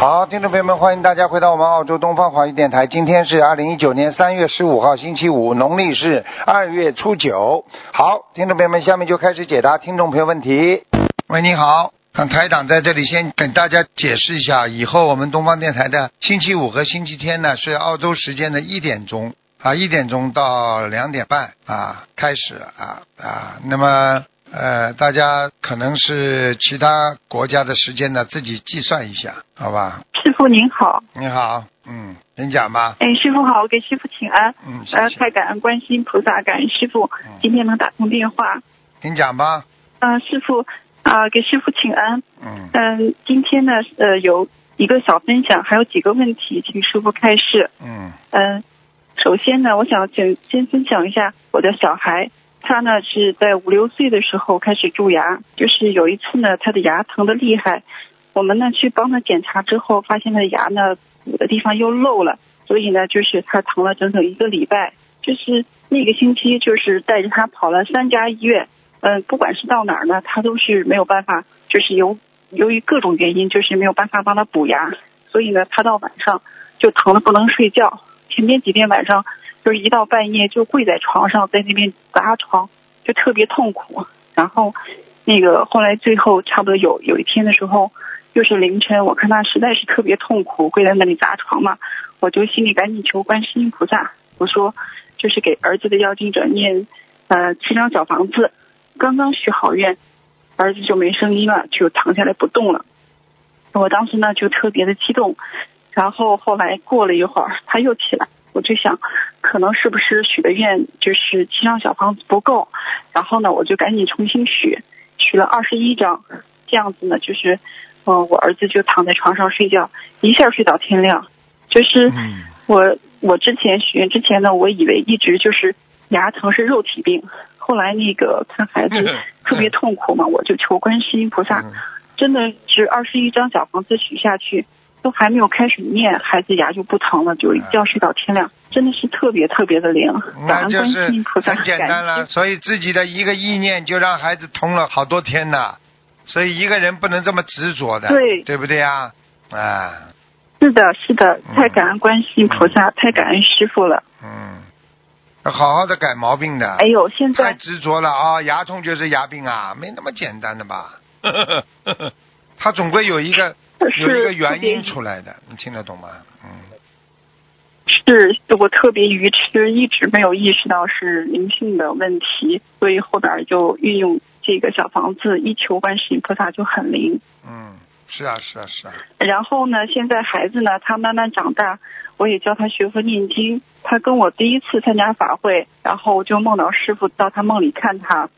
好，听众朋友们，欢迎大家回到我们澳洲东方华语电台。今天是二零一九年三月十五号，星期五，农历是二月初九。好，听众朋友们，下面就开始解答听众朋友问题。喂，你好，台长在这里先跟大家解释一下，以后我们东方电台的星期五和星期天呢是澳洲时间的一点钟啊，一点钟到两点半啊开始啊啊，那么。呃，大家可能是其他国家的时间呢，自己计算一下，好吧？师傅您好，你好，嗯，您讲吧。哎，师傅好，我给师傅请安。嗯，呃。太感恩观世音菩萨，感恩师傅嗯今天能打通电话。您讲吧。呃，师傅啊、给师傅请安。嗯，嗯、今天呢，呃，有一个小分享，还有几个问题，请师傅开示。嗯，嗯、首先呢，我想请先分享一下我的小孩，他呢是在五六岁的时候开始蛀牙，就是有一次呢，他的牙疼的厉害，我们呢去帮他检查之后，发现他的牙呢补的地方又漏了，所以呢，就是他疼了整整一个礼拜，就是那个星期就是带着他跑了三家医院，嗯、不管是到哪儿呢，他都是没有办法，就是由由于各种原因，就是没有办法帮他补牙，所以呢，他到晚上就疼的不能睡觉。前面几天晚上就是一到半夜就跪在床上，在那边砸床，就特别痛苦。然后那个后来最后差不多有有一天的时候，又是凌晨，我看他实在是特别痛苦，跪在那里砸床嘛，我就心里赶紧求观世音菩萨，我说就是给儿子的要经者念呃七张小房子，刚刚许好愿，儿子就没声音了，就躺下来不动了。我当时呢就特别的激动，然后后来过了一会儿，他又起来，我就想，可能是不是许的愿就是七张小房子不够，然后呢，我就赶紧重新许，许了二十一张，这样子呢，就是，呃，我儿子就躺在床上睡觉，一下睡到天亮，就是嗯，我我之前许愿之前呢，我以为一直就是牙疼是肉体病，后来那个看孩子 特别痛苦嘛，我就求观世音菩萨，嗯。真的是二十一张小房子许下去，都还没有开始念，孩子牙就不疼了，就一觉睡到天亮，真的是特别特别的灵。感那恩观就是世音菩萨，很简单了。所以自己的一个意念就让孩子通了好多天呢。所以一个人不能这么执着的，对对不对呀？啊，是的，是的，嗯太感恩观世音菩萨，太感恩师傅了。嗯，要好好的改毛病的。哎呦，现在太执着了啊、牙痛就是牙病啊，没那么简单的吧？他总归有一个 有一个是原因出来的，你听得懂吗？嗯，是我特别愚痴，一直没有意识到是灵性的问题，所以后边就运用这个小房子，一求观世音菩萨就很灵。嗯，是啊，是啊，是啊，然后呢，现在孩子呢，他慢慢长大，我也教他学佛念经。他跟我第一次参加法会，然后就梦到师傅到他梦里看他。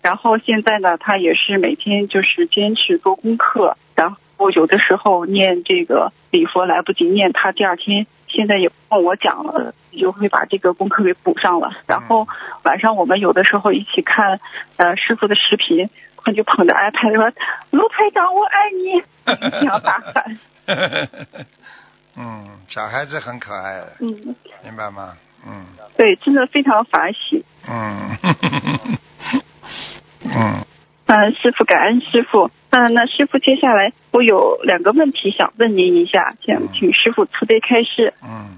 然后现在呢，他也是每天就是坚持做功课，然后有的时候念这个礼佛来不及念，他第二天现在也不跟我讲了，就会把这个功课给补上了。然后晚上我们有的时候一起看呃师傅的视频，他就捧着 iPad 说：“卢台长，我爱你！”这样大喊。嗯，小孩子很可爱的，嗯，明白吗？嗯对，真的非常法喜。嗯 嗯，嗯，师傅，感恩师傅。嗯，那师傅，接下来我有两个问题想问您一下，想请师傅慈悲开示。嗯，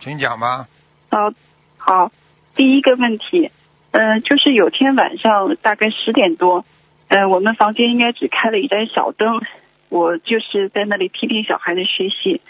请讲吧。好，好，第一个问题，嗯、就是有天晚上大概十点多，嗯、我们房间应该只开了一盏小灯，我就是在那里批评小孩的学习，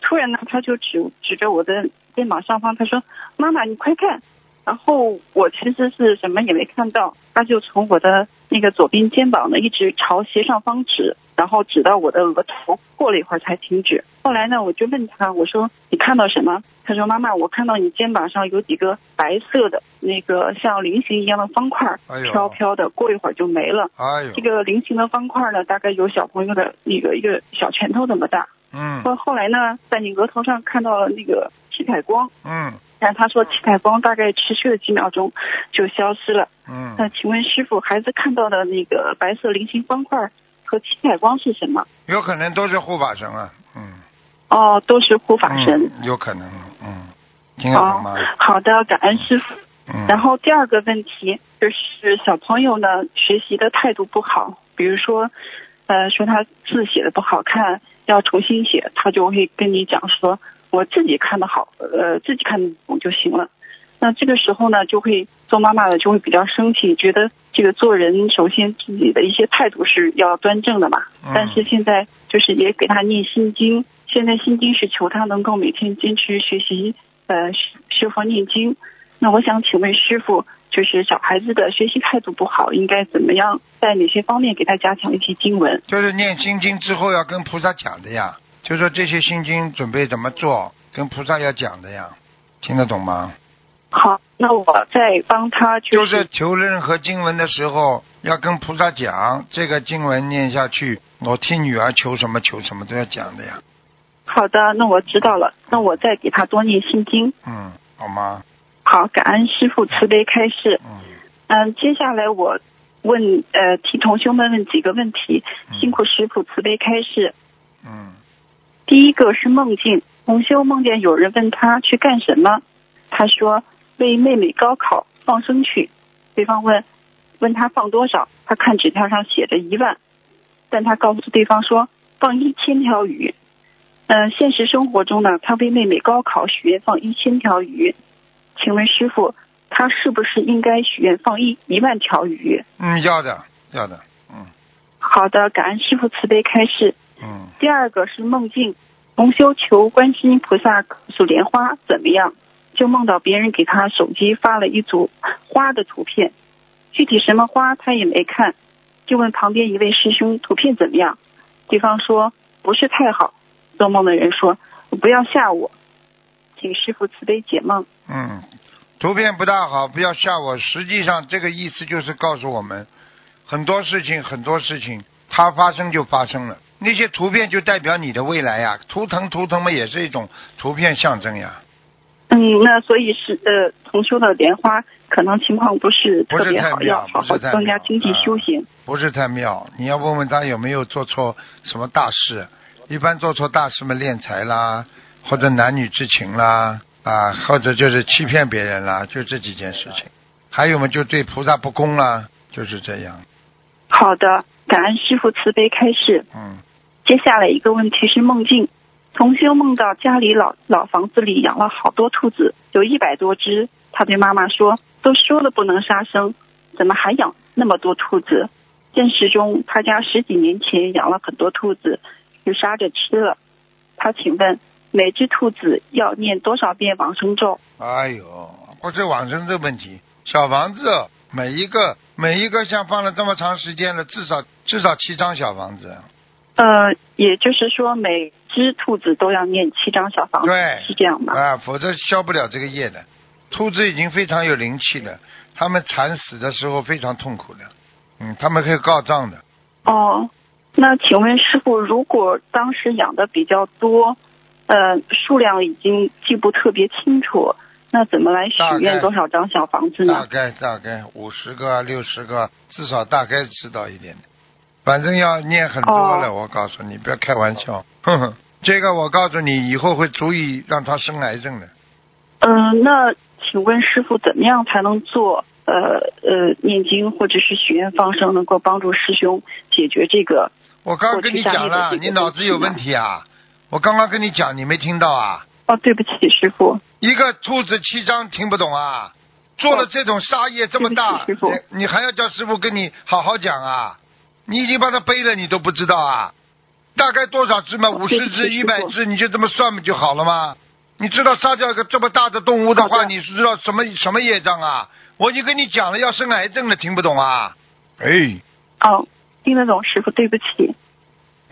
突然呢，他就指指着我的肩膀上方，他说：“妈妈，你快看。”然后我其实是什么也没看到，他就从我的那个左边肩膀呢一直朝斜上方指，然后指到我的额头，过了一会儿才停止。后来呢，我就问他，我说你看到什么？他说妈妈，我看到你肩膀上有几个白色的那个像菱形一样的方块飘飘的，过一会儿就没了。哎呦这，个菱形的方块呢，大概有小朋友的那个一个小拳头那么大。嗯后后来呢，在你额头上看到了那个七彩光，嗯但他说七彩光大概持续了几秒钟就消失了。嗯，那请问师傅，孩子看到的那个白色菱形方块和七彩光是什么？有可能都是护法神啊，嗯，哦，都是护法神。嗯，有可能，嗯，听得懂哦吗？，好的，感恩师傅。嗯，然后第二个问题就是小朋友呢学习的态度不好，比如说，呃，说他字写的不好看，要重新写，他就会跟你讲说，我自己看的好，呃，自己看得懂就行了。那这个时候呢，就会做妈妈的就会比较生气，觉得这个做人首先自己的一些态度是要端正的嘛。嗯但是现在就是也给他念心经，现在心经是求他能够每天坚持学习，呃，学学佛念经。那我想请问师傅，就是小孩子的学习态度不好，应该怎么样，在哪些方面给他加强一些经文？就是念心经之后要跟菩萨讲的呀，就说这些心经准备怎么做，跟菩萨要讲的呀，听得懂吗？好，那我再帮他就就是求任何经文的时候，要跟菩萨讲，这个经文念下去，我替女儿求什么求什么都要讲的呀。好的，那我知道了。那我再给他多念心经。嗯，好吗？好，感恩师傅慈悲开示。嗯，嗯，接下来我问呃替同修们问几个问题，辛苦师傅慈悲开示。嗯，第一个是梦境，同修梦见有人问他去干什么，他说为妹妹高考放生去。对方问问他放多少，他看纸条上写着一万，但他告诉对方说放一千条鱼。嗯、现实生活中呢，他为妹妹高考许愿放一千条鱼，请问师傅，他是不是应该许愿放一一万条鱼？嗯，要的，要的，嗯好的，感恩师傅慈悲开示。嗯，第二个是梦境，同修求观世音菩萨数莲花怎么样，就梦到别人给他手机发了一组花的图片，具体什么花他也没看，就问旁边一位师兄图片怎么样，对方说不是太好。做梦的人说不要吓我，请师傅慈悲解梦。嗯，图片不大好，不要吓我。实际上，这个意思就是告诉我们，很多事情，很多事情，它发生就发生了。那些图片就代表你的未来呀，图腾图腾嘛，也是一种图片象征呀。嗯，那所以是呃，同修的莲花可能情况不是特别好，要好好增加精进啊修行。不是太妙。你要问问他有没有做错什么大事？一般做错大事嘛，敛财啦，或者男女之情啦，啊，或者就是欺骗别人啦，就这几件事情。还有嘛，就对菩萨不公啦，就是这样。好的，感恩师傅慈悲开示。嗯接下来一个问题是梦境，同修梦到家里老老房子里养了好多兔子，有一百多只。他对妈妈说：“都说了不能杀生，怎么还养那么多兔子？”现实中，他家十几年前养了很多兔子，就杀着吃了。他请问，每只兔子要念多少遍往生咒？哎呦，不是往生这问题，小房子每一个每一个像放了这么长时间了，至少至少七张小房子。呃，也就是说，每只兔子都要念七张小房子，对是这样吗？啊，否则消不了这个业的。兔子已经非常有灵气了，它们惨死的时候非常痛苦的，嗯，他们可以告状的。哦，那请问师傅，如果当时养的比较多，呃，数量已经记不特别清楚，那怎么来许愿多少张小房子呢？大概大概五十个啊六十个，至少大概知道一点点。反正要念很多了，我告诉你，不要开玩笑。哼哼，这个我告诉你，以后会足以让他生癌症的。嗯、那请问师傅，怎么样才能做呃呃念经或者是许愿放生，能够帮助师兄解决这个？我刚刚跟你讲了，你脑子有问题啊！我刚刚跟你讲，你没听到啊？哦，对不起，师傅。一个兔子七张听不懂啊！做了这种杀业这么大，师你你还要叫师傅跟你好好讲啊？你已经把它背了，你都不知道啊？大概多少只嘛？五十只、一百只，你就这么算不就好了吗？你知道杀掉一个这么大的动物的话，你是知道什么什么业障啊？我已经跟你讲了，要生癌症了，听不懂啊？哎，哦，听得懂，师傅，对不起。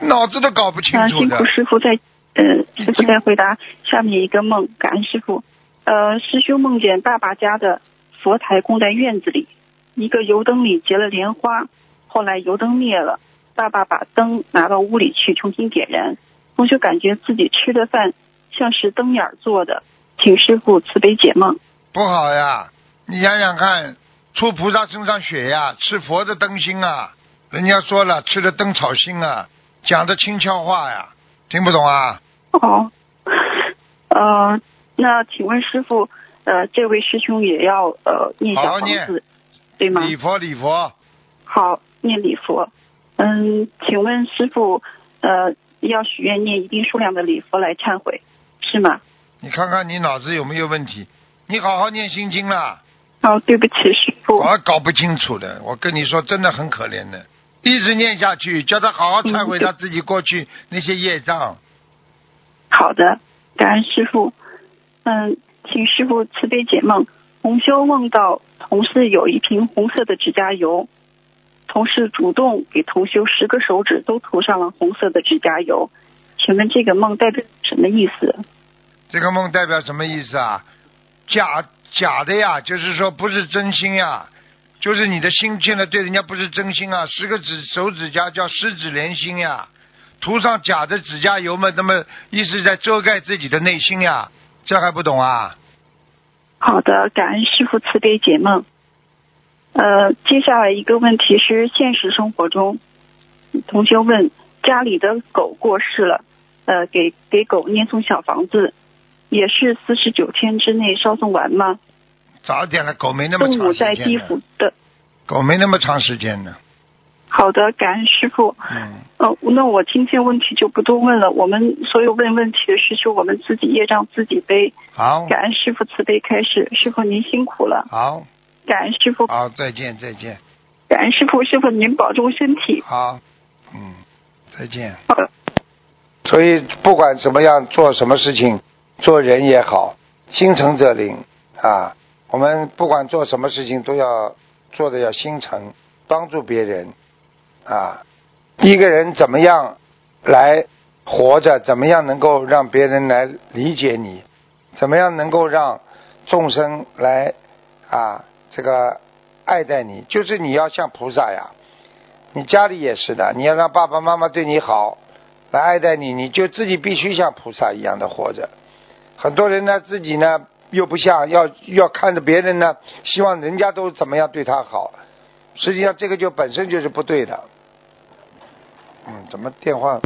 脑子都搞不清楚的那辛苦。师傅在，呃，已师傅在回答下面一个梦，感恩师傅。呃，师兄梦见爸爸家的佛台供在院子里，一个油灯里结了莲花，后来油灯灭了，爸爸把灯拿到屋里去重新点燃，同学感觉自己吃的饭像是灯眼儿做的，请师傅慈悲解梦。不好呀！你想想看，出菩萨身上血呀，吃佛的灯芯啊！人家说了，吃的灯草心啊，讲的轻巧话呀，听不懂啊？哦，呃，那请问师傅，呃，这位师兄也要呃念小房子，对吗？礼佛礼佛，好，念礼佛。嗯，请问师傅，呃，要许愿念一定数量的礼佛来忏悔，是吗？你看看你脑子有没有问题？你好好念心经啦。哦，对不起，师傅。我搞不清楚的，我跟你说，真的很可怜的，一直念下去，叫他好好忏悔他自己过去那些业障。好的，感恩师傅。嗯，请师傅慈悲解梦。红修梦到同事有一瓶红色的指甲油，同事主动给同修十个手指都涂上了红色的指甲油，请问这个梦代表什么意思？这个梦代表什么意思啊？假假的呀，就是说不是真心呀，就是你的心现在对人家不是真心啊。十个指手指甲叫十指连心呀，涂上假的指甲油嘛，那么意思在遮盖自己的内心呀，这还不懂啊？好的，感恩师傅慈悲解梦。呃，接下来一个问题是现实生活中，同学问家里的狗过世了，呃，给给狗念送小房子，也是四十九天之内烧送完吗？早点了，狗没那么长时间。在地府的。狗没那么长时间呢。好的，感恩师傅。嗯。呃，那我今天问题就不多问了。我们所有问问题的事，就我们自己业障自己背。好。感恩师傅慈悲开始，师傅您辛苦了。好。感恩师傅。好，再见，再见。感恩师傅，师傅您保重身体。好。嗯，再见。好的。所以不管怎么样做什么事情，做人也好，心诚则灵啊。我们不管做什么事情，都要做的要心诚，帮助别人。啊，一个人怎么样来活着？怎么样能够让别人来理解你？怎么样能够让众生来啊这个爱戴你？就是你要像菩萨呀，你家里也是的，你要让爸爸妈妈对你好，来爱戴你，你就自己必须像菩萨一样的活着。很多人呢，自己呢又不像，要要看着别人呢，希望人家都怎么样对他好，实际上这个就本身就是不对的。嗯，怎么电话？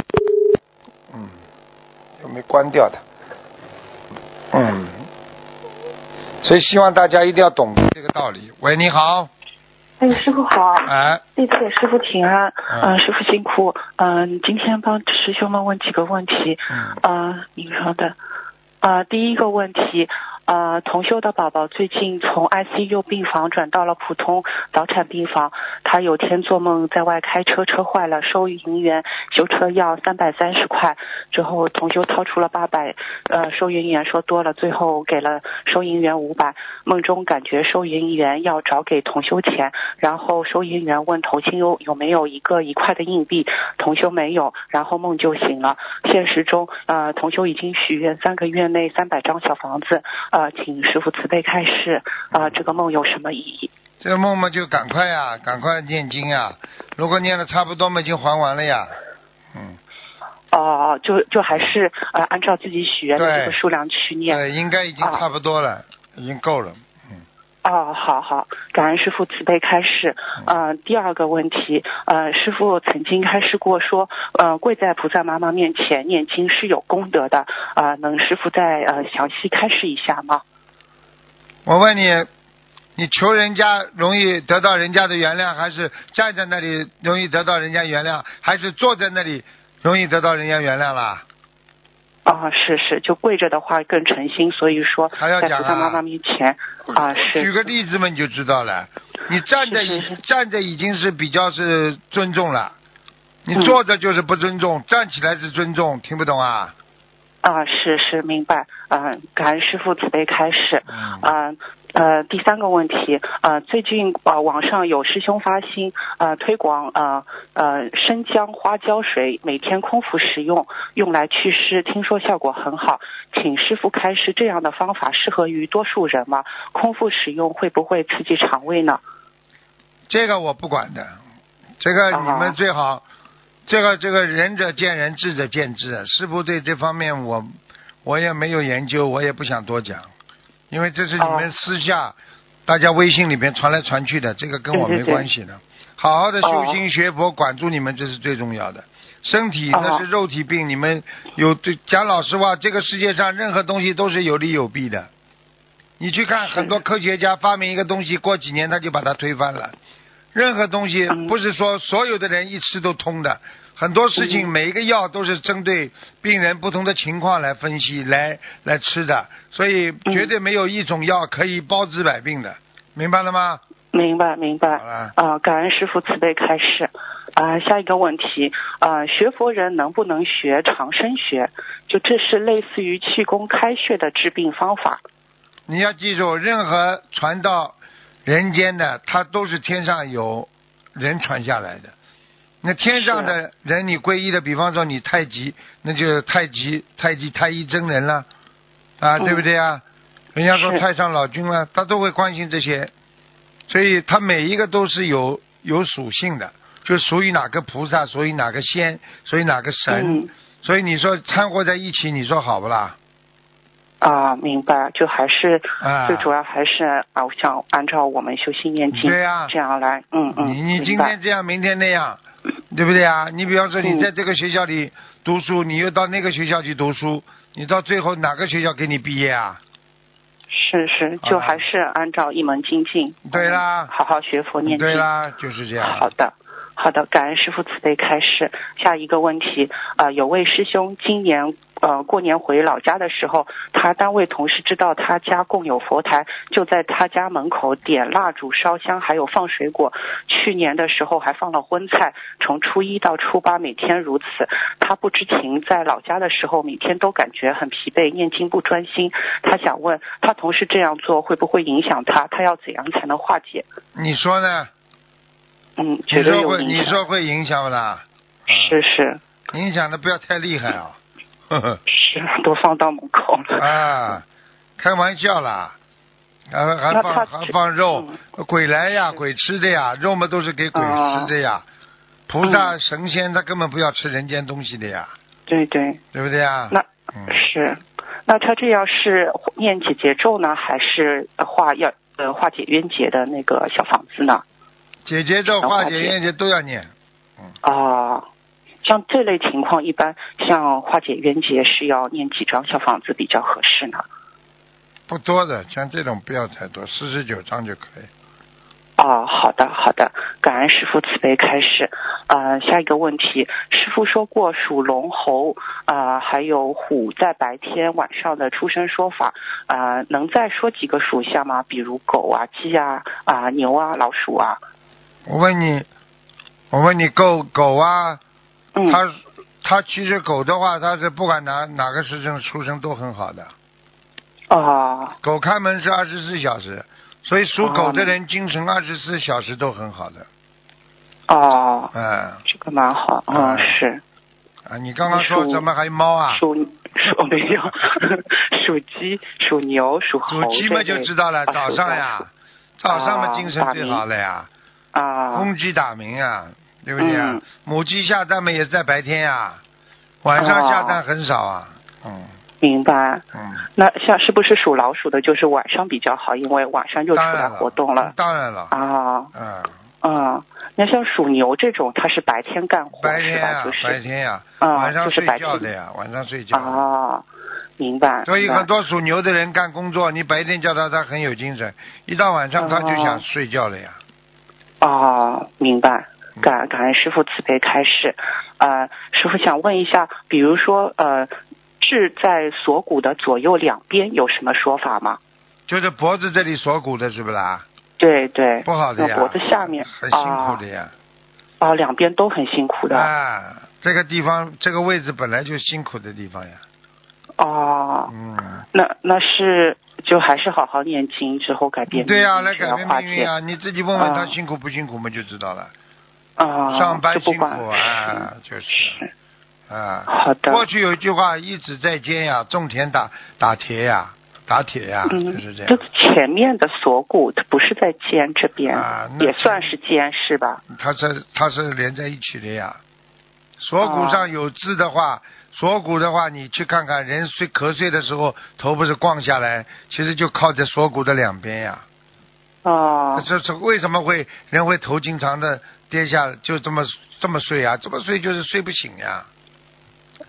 嗯，又没关掉的。嗯，所以希望大家一定要懂得这个道理。喂，你好。哎，师傅好。哎。弟子给师傅请安。嗯。师傅辛苦。嗯，今天帮师兄们问几个问题。嗯。啊，您说的。啊，第一个问题。呃，同修的宝宝最近从 ICU 病房转到了普通早产病房。他有天做梦在外开车，车坏了，收银员修车要三百三十块。之后同修掏出了八百，呃，收银员说多了，最后给了收银员五百。梦中感觉收银员要找给同修钱，然后收银员问同修有没有一个一块的硬币，同修没有，然后梦就醒了。现实中，呃，同修已经许愿三个月内三百张小房子。呃，请师傅慈悲开示，啊，这个梦有什么意义？这个梦嘛，就赶快呀，赶快念经呀。如果念的差不多嘛，就还完了呀。嗯。哦，就就还是呃，按照自己许愿的这个数量去念。对，应该已经差不多了，已经够了。哦，好好，感恩师傅慈悲开示。呃，第二个问题，呃，师傅曾经开示过说，呃，跪在菩萨妈妈面前念经是有功德的。啊，能师傅再呃详细开示一下吗？我问你，你求人家容易得到人家的原谅，还是站在那里容易得到人家原谅，还是坐在那里容易得到人家原谅啦？啊，是是，就跪着的话更诚心，所以说在菩萨妈妈面前啊是。举个例子嘛，你就知道了。你站着已站着已经是比较是尊重了，你坐着就是不尊重，站起来是尊重，听不懂啊？啊，是是明白，嗯，感恩师傅慈悲开示，嗯。呃，第三个问题，呃，最近呃网上有师兄发心呃推广呃呃生姜花椒水每天空腹食用，用来祛湿，听说效果很好，请师傅开示这样的方法适合于多数人吗？空腹使用会不会刺激肠胃呢？这个我不管的，这个你们最好，这个这个仁者见仁，智者见智，师傅对这方面我我也没有研究，我也不想多讲。因为这是你们私下大家微信里面传来传去的，这个跟我没关系的。好好的修心学佛，管住你们，这是最重要的。身体那是肉体病，你们有对讲老实话，这个世界上任何东西都是有利有弊的。你去看很多科学家发明一个东西，过几年他就把它推翻了。任何东西不是说所有的人一吃都通的。很多事情嗯每一个药都是针对病人不同的情况来分析来来吃的，所以嗯绝对没有一种药可以包治百病的，明白了吗？明白明白啊、感恩师傅慈悲开示。啊、下一个问题，啊，学佛人能不能学长生学？就这是类似于气功开穴的治病方法。你要记住，任何传到人间的，它都是天上有人传下来的。那天上的人，你皈依的，比方说你太极，那就是太极太极太一真人了，啊，嗯对不对啊？人家说太上老君了，他都会关心这些，所以他每一个都是有有属性的，就属于哪个菩萨，属于哪个仙，属于哪个神，嗯所以你说掺和在一起，你说好不啦？啊，明白，就还是、啊最主要还是啊，我想按照我们修心念经对呀这样来，嗯嗯，你你今天这样，明天那样，对不对啊？你比方说你嗯在这个学校里读书，你又到那个学校去读书，你到最后哪个学校给你毕业啊？是是，就还是按照一门精进，对啦嗯好好学佛念经，对啦，就是这样。好的，好的，感恩师傅慈悲开示。下一个问题，呃，有位师兄今年呃过年回老家的时候，他单位同事知道他家供有佛台，就在他家门口点蜡烛、烧香，还有放水果。去年的时候还放了荤菜，从初一到初八每天如此。他不知情，在老家的时候每天都感觉很疲惫，念经不专心。他想问他同事这样做会不会影响他？他要怎样才能化解？你说呢？嗯，你说会。你说会影响不啦？是是影响的不要太厉害啊！是，都放到门口了。啊，开玩笑啦，还还放还放肉，嗯鬼来呀，鬼吃的呀，肉嘛都是给鬼吃的呀。菩嗯萨神仙他根本不要吃人间东西的呀，对对，对不对呀？那嗯，是。那他这样是念解结咒呢，还是化要呃化解冤结的那个小房子呢？解结咒、化解化解冤结都要念。哦，像这类情况，一般像化解冤结是要念几张小房子比较合适呢？不多的，像这种不要太多，四十九张就可以。哦，好的好的，感恩师傅慈悲开始。呃，下一个问题，师傅说过属龙、猴啊、呃还有虎在白天晚上的出生说法，啊，能再说几个属相吗？比如狗啊、鸡啊、啊、牛啊、老鼠啊。我问你，我问你，狗狗啊，嗯，它它其实狗的话，它是不管哪哪个时辰出生都很好的。哦狗开门是二十四小时，所以属哦狗的人精神二十四小时都很好的。哦，嗯这个蛮好，嗯，嗯是啊，你刚刚说属什么还有猫啊？属属没有 属鸡、属牛、属猴属鸡嘛就知道了，啊早上呀，早上嘛啊精神最好了呀，啊，公鸡打鸣啊，对不对啊嗯？母鸡下蛋嘛也是在白天呀，晚上下蛋很少啊。嗯明白。嗯，那像是不是属老鼠的，就是晚上比较好，因为晚上就出来活动了当然了，啊。嗯，嗯，那像属牛这种，它是白天干活？白天呀就，是白天呀，啊晚上睡觉的呀，晚上睡觉的。啊，明白。所以很多属牛的人干工作，你白天叫他，他很有精神，一到晚上他就想睡觉了呀。哦，明白。感感恩师傅慈悲开示，呃，师傅想问一下，比如说呃，痣在锁骨的左右两边有什么说法吗？就是脖子这里锁骨的是不啦？对对，不好的呀，那脖子下面很辛苦的呀。啊，哦，两边都很辛苦的。啊，这个地方这个位置本来就辛苦的地方呀。哦，嗯，那那是就还是好好念经之后改变。对呀、来改变要化解命运啊！你自己问问他啊辛苦不辛苦嘛，就知道了。啊，上班辛苦啊，就是是啊。好的。过去有一句话，一直在肩呀，种田打打铁呀，打铁呀，嗯，就是这样。就是前面的锁骨，它不是在肩这边，啊那也算是肩是吧？它是它是连在一起的呀。锁骨上有痣的话，锁骨的话，你去看看人睡瞌睡的时候，头不是逛下来，其实就靠在锁骨的两边呀。哦，这这为什么会人会头经常的跌下，就这么这么睡啊？这么睡就是睡不醒呀，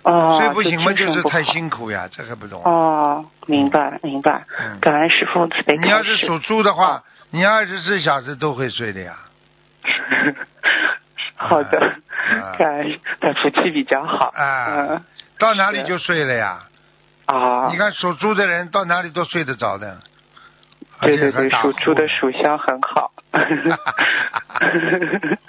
哦，睡不醒嘛就是太辛苦呀，这还不懂。哦，明白明白，嗯感恩师傅慈悲开你要是属猪的话，你二十四小时都会睡的呀。好的啊，感恩他福气比较好。啊嗯，到哪里就睡了呀？啊你，看属猪的人到哪里都睡得着的，对对对，属猪的属相很好。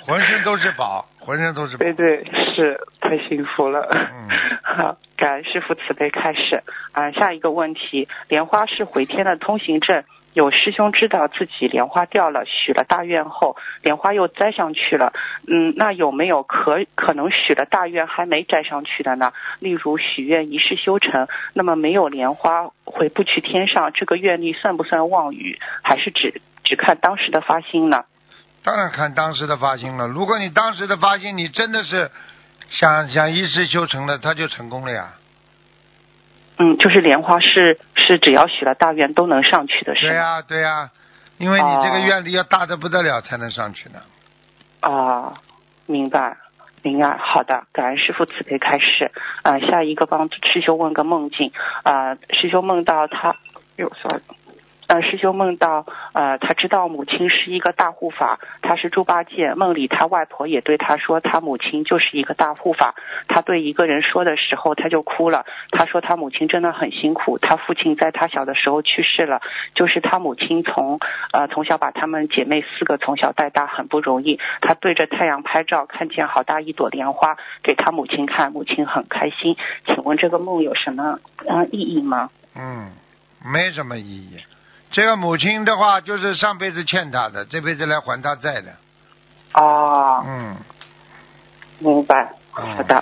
浑身都是宝，浑身都是宝对。对，是太幸福了。嗯 好，感恩师傅慈悲开始。啊、下一个问题，莲花是回天的通行证。有师兄知道自己莲花掉了，许了大愿后，莲花又栽上去了。嗯，那有没有可可能许了大愿还没栽上去的呢？例如许愿一世修成，那么没有莲花回不去天上，这个愿力算不算妄语？还是只只看当时的发心呢？当然看当时的发心了。如果你当时的发心，你真的是想想一世修成了，他就成功了呀。嗯，就是莲花是是只要许了大愿都能上去的，是吗？对呀、对呀、因为你这个哦愿力要大的不得了才能上去呢。啊，明白，明白。好的，感恩师傅慈悲开示。啊，下一个帮师兄问个梦境。啊，师兄梦到他，哟，sorry。呃，师兄梦到，呃，他知道母亲是一个大护法，他是猪八戒。梦里他外婆也对他说，他母亲就是一个大护法。他对一个人说的时候，他就哭了。他说他母亲真的很辛苦，他父亲在他小的时候去世了，就是他母亲从呃从小把他们姐妹四个从小带大，很不容易。他对着太阳拍照，看见好大一朵莲花，给他母亲看，母亲很开心。请问这个梦有什么呃意义吗？嗯，没什么意义。这个母亲的话，就是上辈子欠他的，这辈子来还他债的。哦，嗯，明白。嗯好的，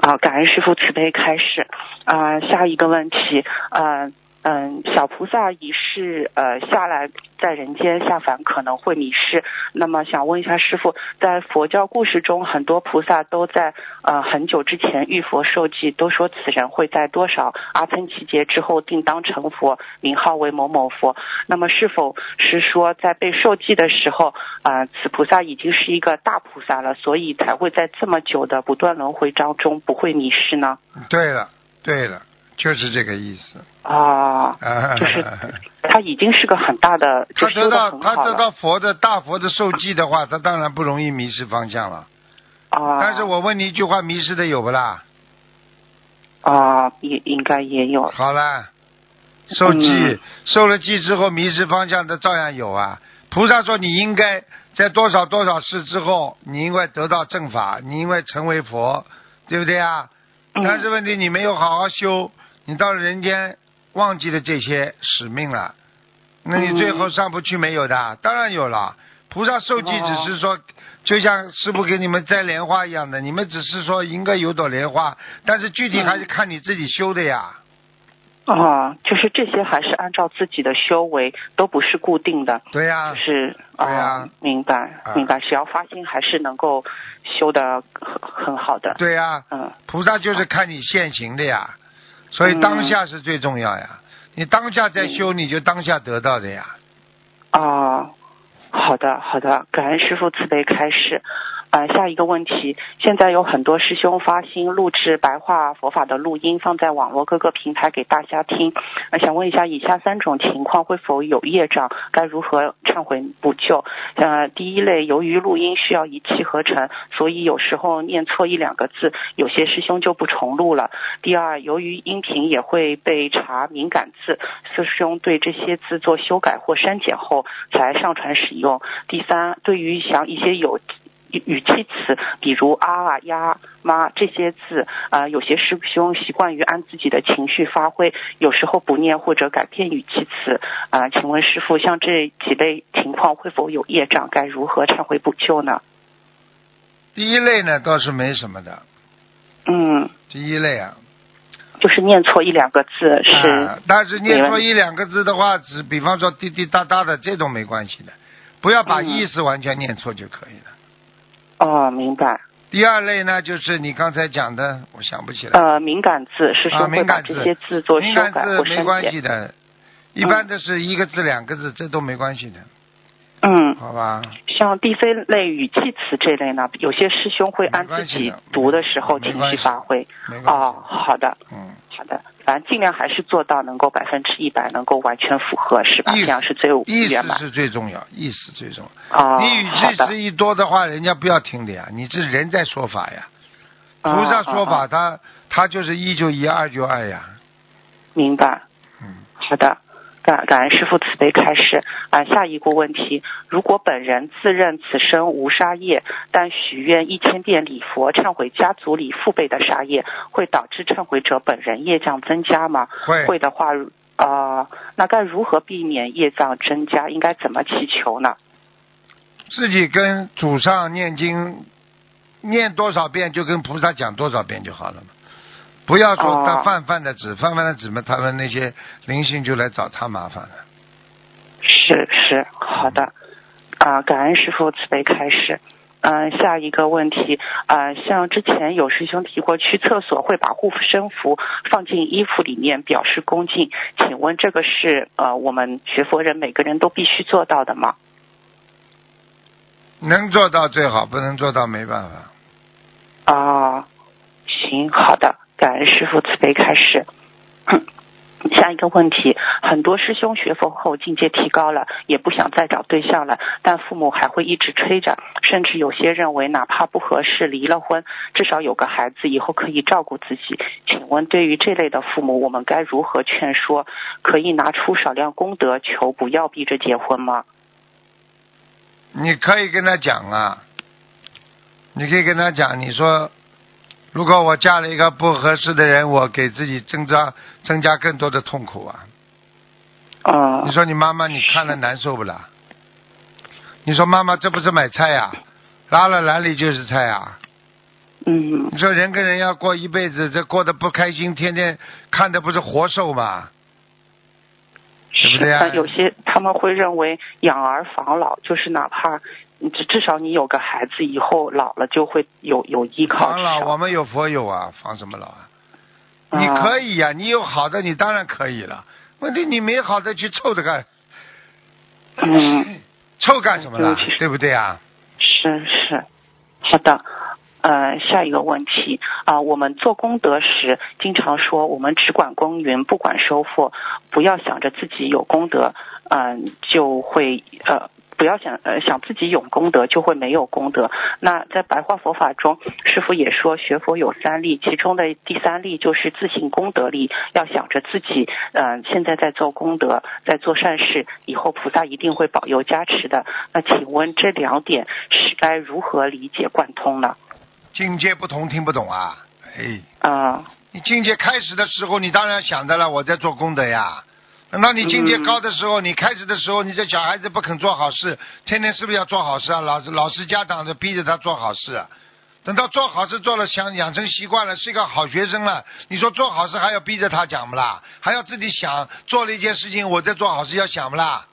啊，感恩师傅慈悲开示。啊、下一个问题，呃，嗯，小菩萨已是呃下来在人间下凡可能会迷失，那么想问一下师傅，在佛教故事中，很多菩萨都在呃很久之前遇佛受记，都说此人会在多少阿僧祇劫之后定当成佛，名号为某某佛。那么是否是说在被受记的时候，啊、此菩萨已经是一个大菩萨了，所以才会在这么久的不断轮回当中不会迷失呢？对了，对了，就是这个意思。啊，啊，就是 他已经是个很大的，他得到他得到佛的大佛的受记的话，他当然不容易迷失方向了。啊。但是我问你一句话，迷失的有不啦？啊，也应该也有好了，受记、嗯受了记之后迷失方向的照样有啊。菩萨说你应该在多少多少世之后，你应该得到正法，你应该成为佛，对不对啊？嗯但是问题你没有好好修，你到了人间忘记了这些使命了，那你最后上不去没有的？当然有了。菩萨受记只是说，就像师傅给你们摘莲花一样的，你们只是说应该有朵莲花，但是具体还是看你自己修的呀。啊，就是这些还是按照自己的修为，都不是固定的，对呀、就是对啊呀，明白啊明白，只要发心还是能够修的很很好的，对呀、嗯菩萨就是看你现行的呀，所以当下是最重要呀。你当下在修，你就当下得到的呀。啊，好的好的，感恩师傅慈悲开示。呃，下一个问题，现在有很多师兄发心录制白话佛法的录音，放在网络各个平台给大家听。呃，想问一下，以下三种情况会否有业障？该如何忏悔补救？呃，第一类，由于录音需要一气呵成，所以有时候念错一两个字，有些师兄就不重录了。第二，由于音频也会被查敏感字，师兄对这些字做修改或删减后才上传使用。第三，对于像一些有语语气词，比如啊啊呀妈这些字，啊，有些师兄习惯于按自己的情绪发挥，有时候不念或者改变语气词。啊，请问师傅，像这几类情况会否有业障？该如何忏悔补救呢？第一类呢倒是没什么的，嗯，第一类啊，就是念错一两个字是、啊，但是念错一两个字的话，只比方说滴滴答答的这种没关系的，不要把嗯意思完全念错就可以了。哦，明白。第二类呢，就是你刚才讲的，我想不起来。呃，敏感字师啊，兄会把敏感字这些字做修敏感改字没。关系的，一般的是一个字两个字，这都没关系的。嗯，好吧？像地飞类语气词这类呢，有些师兄会按自己读的时候情绪发挥。哦，好的，嗯，好的，反正尽量还是做到能够百分之一百能够完全符合，是吧？意思这样是最意圆满。思是最重要，意思最重要。哦，你语气词一多的话，人家不要听的呀。你这人在说法呀，菩萨说法，他他就是一就一，二就二呀。明白。嗯，好的，感感恩师傅慈悲开示。啊，下一个问题：如果本人自认此生无杀业，但许愿一千遍礼佛忏悔家族里父辈的杀业，会导致忏悔者本人业障增加吗？会会的话，呃，那该如何避免业障增加？应该怎么祈求呢？自己跟祖上念经，念多少遍就跟菩萨讲多少遍就好了嘛。不要说泛泛的指，泛泛的指嘛，他们那些灵性就来找他麻烦了。是是，好的。啊，感恩师傅慈悲开示。嗯、下一个问题，啊、像之前有师兄提过，去厕所会把护身符放进衣服里面表示恭敬，请问这个是呃我们学佛人每个人都必须做到的吗？能做到最好，不能做到没办法。啊，行，好的，感恩师傅慈悲开示。下一个问题，很多师兄学佛后境界提高了，也不想再找对象了，但父母还会一直催着，甚至有些认为哪怕不合适离了婚，至少有个孩子以后可以照顾自己。请问对于这类的父母，我们该如何劝说？可以拿出少量功德求不要逼着结婚吗？你可以跟他讲啊，你可以跟他讲，你说，如果我嫁了一个不合适的人，我给自己增加增加更多的痛苦啊。嗯你说你妈妈你看了难受不啦？你说妈妈这不是买菜呀、拉了篮里就是菜啊。嗯你说人跟人要过一辈子，这过得不开心，天天看的不是活受吗？对不对啊但有些他们会认为养儿防老，就是哪怕至至少你有个孩子，以后老了就会有有依靠。防老，至少我们有佛有啊，防什么老啊？啊你可以呀、你有好的，你当然可以了。问题你没好的去凑着干，嗯，凑干什么了对不？对不对啊？是是，好的。呃，下一个问题啊、我们做功德时，经常说我们只管耕耘，不管收获，不要想着自己有功德，嗯、就会呃。不要想呃想自己有功德就会没有功德。那在白话佛法中，师傅也说学佛有三力，其中的第三力就是自信功德力，要想着自己嗯、呃现在在做功德，在做善事，以后菩萨一定会保佑加持的。那请问这两点是该如何理解贯通呢？境界不同，听不懂啊？哎，啊、你境界开始的时候，你当然想着了，我在做功德呀。等到你境界高的时候，你开始的时候，你这小孩子不肯做好事，天天是不是要做好事啊？老师、老师、家长就逼着他做好事啊。等到做好事做了，想养成习惯了，是一个好学生了。你说做好事还要逼着他讲不啦？还要自己想做了一件事情，我在做好事要想不啦？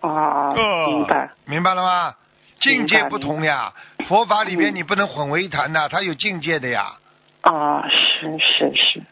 啊、呃明白。明白了吗？境界不同呀，佛法里面嗯你不能混为一谈的，它有境界的呀。啊，是是是，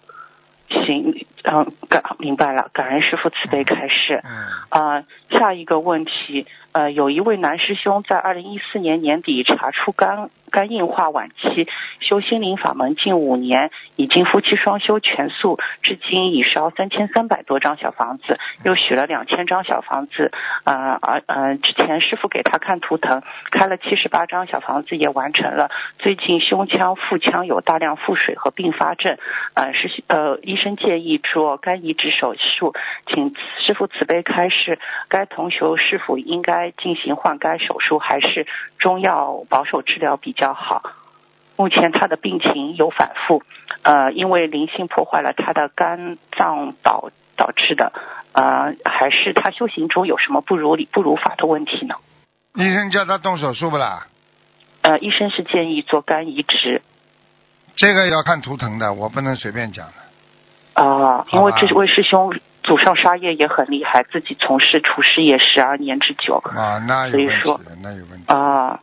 行，嗯，感明白了，感恩师傅慈悲开示。嗯，啊、下一个问题，呃，有一位男师兄在二零一四年年底查出肝肝硬化晚期，修心灵法门近五年，已经夫妻双修全素，至今已烧三千三百多张小房子，又许了两千张小房子。呃，而呃，之前师傅给他看图腾，开了七十八张小房子也完成了。最近胸腔、腹腔有大量腹水和并发症，呃，是呃，医生建议做肝移植手术，请师傅慈悲开示，该同学是否应该进行换肝手术，还是中药保守治疗比较好？目前他的病情有反复，呃，因为灵性破坏了他的肝脏导导致的，呃，还是他修行中有什么不如理不如法的问题呢？医生叫他动手术不啦？呃，医生是建议做肝移植，这个要看图腾的，我不能随便讲的。啊、因为这位师兄祖上杀业也很厉害，自己从事厨师业十二年之久，啊，那有所以说问题，那有问题。啊、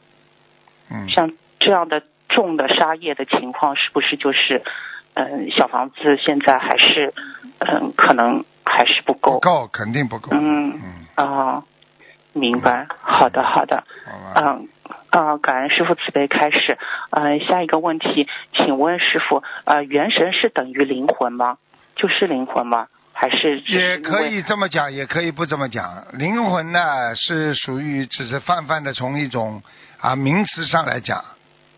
嗯，像这样的重的沙业的情况，是不是就是，嗯，小房子现在还是，嗯，可能还是不够不够，肯定不够。嗯嗯，啊？明白。好的，好的。好吧？嗯，啊，感恩师傅慈悲开始。呃，下一个问题，请问师傅，呃，元神是等于灵魂吗？就是灵魂吗？还是是也可以这么讲，也可以不这么讲。灵魂呢是属于只是泛泛的从一种啊名词上来讲，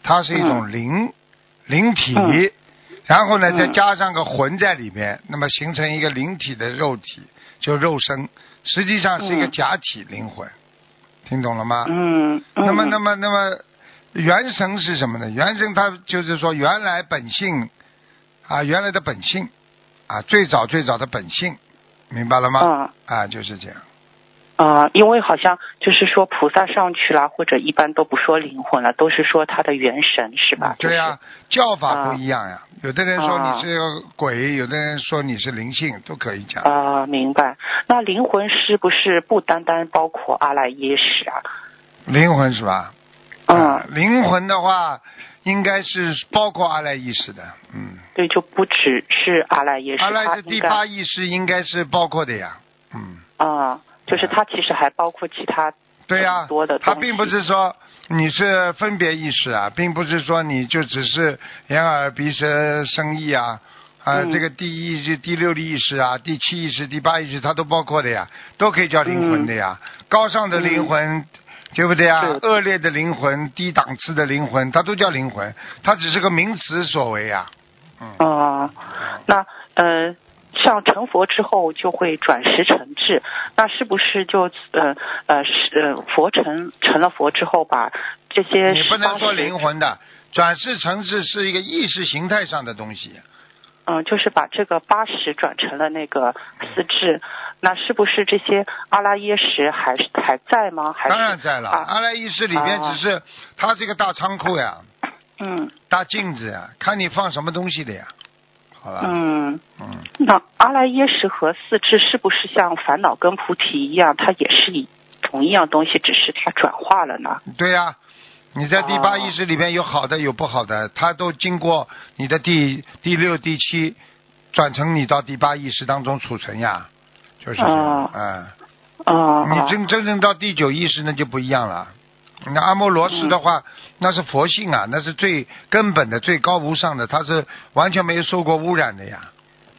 它是一种灵、灵体，嗯然后呢嗯再加上个魂在里面，那么形成一个灵体的肉体，就肉身，实际上是一个嗯假体灵魂，听懂了吗？嗯，嗯那么，那么，那么，元神是什么呢？元神它就是说原来本性啊，原来的本性啊，最早最早的本性，明白了吗？嗯啊，就是这样。啊、因为好像就是说菩萨上去了，或者一般都不说灵魂了，都是说他的元神是吧？对呀、叫法不啊一样呀。有的人说啊你是个鬼，有的人说你是灵性，都可以讲。啊、明白。那灵魂是不是不单单包括阿赖耶识啊？灵魂是吧？嗯啊，灵魂的话，应该是包括阿赖意识的，嗯，对，就不只是阿赖耶识，阿赖的第八意识应该是包括的呀，嗯。啊、就是它其实还包括其他对呀、很多的东西他并不是说你是分别意识啊，并不是说你就只是眼耳鼻舌身意啊，啊、嗯这个第一意识、第六的意识啊、第七意识、第八意识，它都包括的呀，都可以叫灵魂的呀。高尚的灵魂，对不对啊？恶劣的灵魂、低档次的灵魂，它都叫灵魂，它只是个名词所为呀。嗯，啊、那呃，像成佛之后就会转识成智，那是不是就呃呃是呃佛成成了佛之后把这些你不能说灵魂的转世成智是一个意识形态上的东西。嗯、就是把这个八识转成了那个四智，那是不是这些阿拉耶识还是还在吗？还是当然在了，啊阿拉耶识里边啊只是它是一个大仓库呀，嗯大镜子呀，看你放什么东西的呀。好了，嗯。嗯，那阿赖耶识和四智是不是像烦恼跟菩提一样，它也是一同一样东西，只是它转化了呢？对呀、你在第八哦意识里边有好的有不好的，它都经过你的第第六、第七转成你到第八意识当中储存呀，就是这样，哦嗯。哦，你真真正到第九意识那就不一样了。那阿摩罗氏的话，嗯那是佛性啊，那是最根本的、最高无上的，它是完全没有受过污染的呀。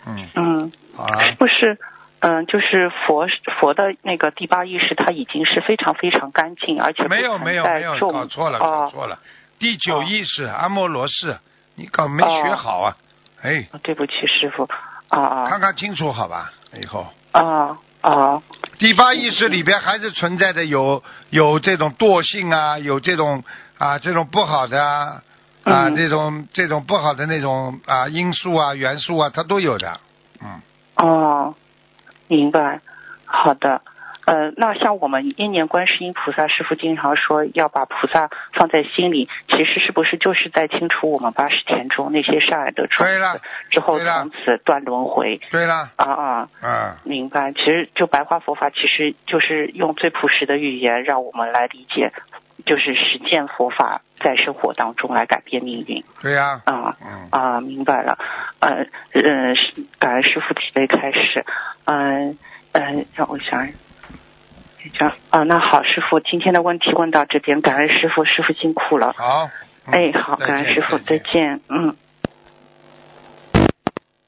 嗯，嗯，好了是，不是？嗯，就是佛佛的那个第八意识，它已经是非常非常干净，而且没有没有没有，搞错了搞哦，错了。第九哦意识阿摩罗氏，你搞没学好啊？哎，对不起，师傅。啊啊看看清楚好吧，以后。啊啊！第八意识里边还是存在的有有这种惰性啊，有这种啊这种不好的啊啊、嗯这种这种不好的那种啊因素啊元素啊，它都有的。嗯，哦，明白。好的。呃，那像我们一年观世音菩萨师傅经常说要把菩萨放在心里，其实是不是就是在清除我们八十田中那些善恶的种子，之后从此断轮回？对了，啊啊，嗯，明白。其实就白话佛法，其实就是用最朴实的语言，让我们来理解，就是实践佛法，在生活当中来改变命运对呀、啊。嗯，啊，明白了。呃呃，是感恩师傅慈悲开始。嗯嗯，让我想这样啊。那好，师傅，今天的问题问到这边，感恩师傅，师傅辛苦了。好。嗯哎，好，感恩师傅，再再。见。嗯。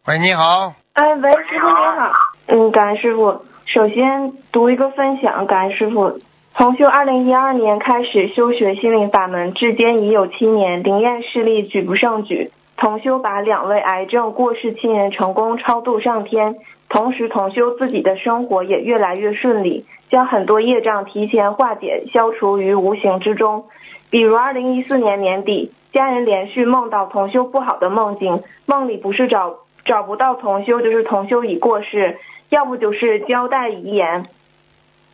喂，你好，哎，喂，师傅你好。嗯，感恩师傅。首先读一个分享，感恩师傅。同修二零一二年开始修学心灵法门，至今已有七年，灵验事例举不胜举。同修把两位癌症过世亲人成功超度上天，同时同修自己的生活也越来越顺利，将很多业障提前化解、消除于无形之中。比如二零一四年年底，家人连续梦到同修不好的梦境，梦里不是找找不到同修，就是同修已过世，要不就是交代遗言。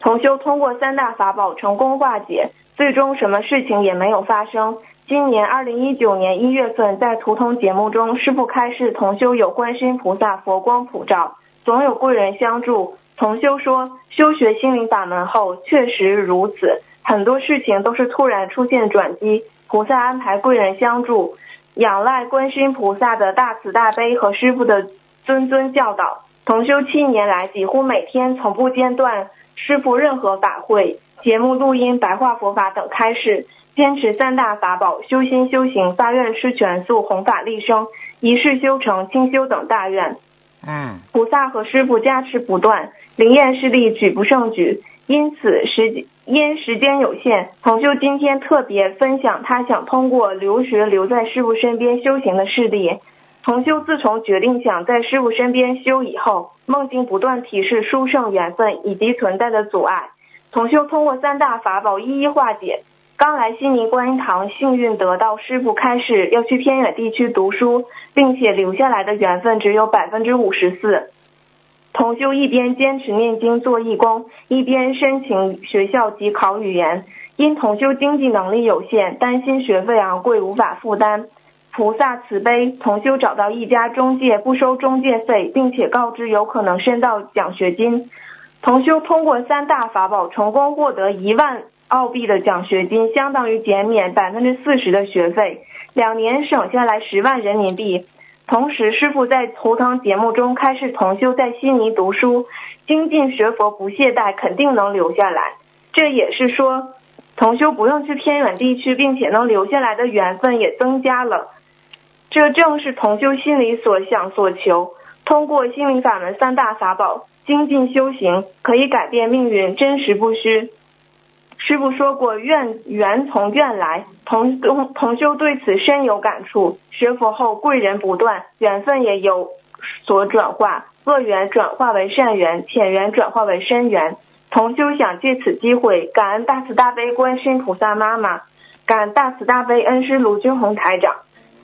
同修通过三大法宝成功化解，最终什么事情也没有发生。今年二零一九年一月份，在图腾节目中，师傅开示同修有观世音菩萨佛光普照，总有贵人相助。同修说，修学心灵法门后，确实如此，很多事情都是突然出现转机，菩萨安排贵人相助，仰赖观世音菩萨的大慈大悲和师傅的谆谆教导。同修七年来，几乎每天从不间断师傅任何法会，节目录音、白话佛法等开示，坚持三大法宝，修心修行，发愿施全素，弘法利生，一世修成、清修等大愿。嗯菩萨和师傅加持不断，灵验势力举不胜举。因此时因时间有限，同修今天特别分享他想通过留学留在师傅身边修行的事例。同修自从决定想在师傅身边修以后，梦境不断提示殊胜缘分以及存在的阻碍。同修通过三大法宝一一化解。刚来悉尼观音堂，幸运得到师傅开示要去偏远地区读书，并且留下来的缘分只有百分之五十四。同修一边坚持念经做义工，一边申请学校及考语言。因同修经济能力有限，担心学费昂贵无法负担，菩萨慈悲，同修找到一家中介不收中介费，并且告知有可能申到奖学金。同修通过三大法宝成功获得一万澳币的奖学金，相当于减免百分之四十的学费，两年省下来十万人民币。同时，师傅在图腾节目中开示同修在悉尼读书，精进学佛不懈怠，肯定能留下来。这也是说，同修不用去偏远地区，并且能留下来的缘分也增加了。这正是同修心里所想所求。通过心灵法门三大法宝，精进修行可以改变命运，真实不虚。师傅说过，愿缘从愿来，同同修对此深有感触。学佛后贵人不断，缘分也有所转化，恶缘转化为善缘，浅缘转化为深缘。同修想借此机会感恩大慈大悲观世音菩萨妈妈，感恩大慈大悲恩师卢军宏台长，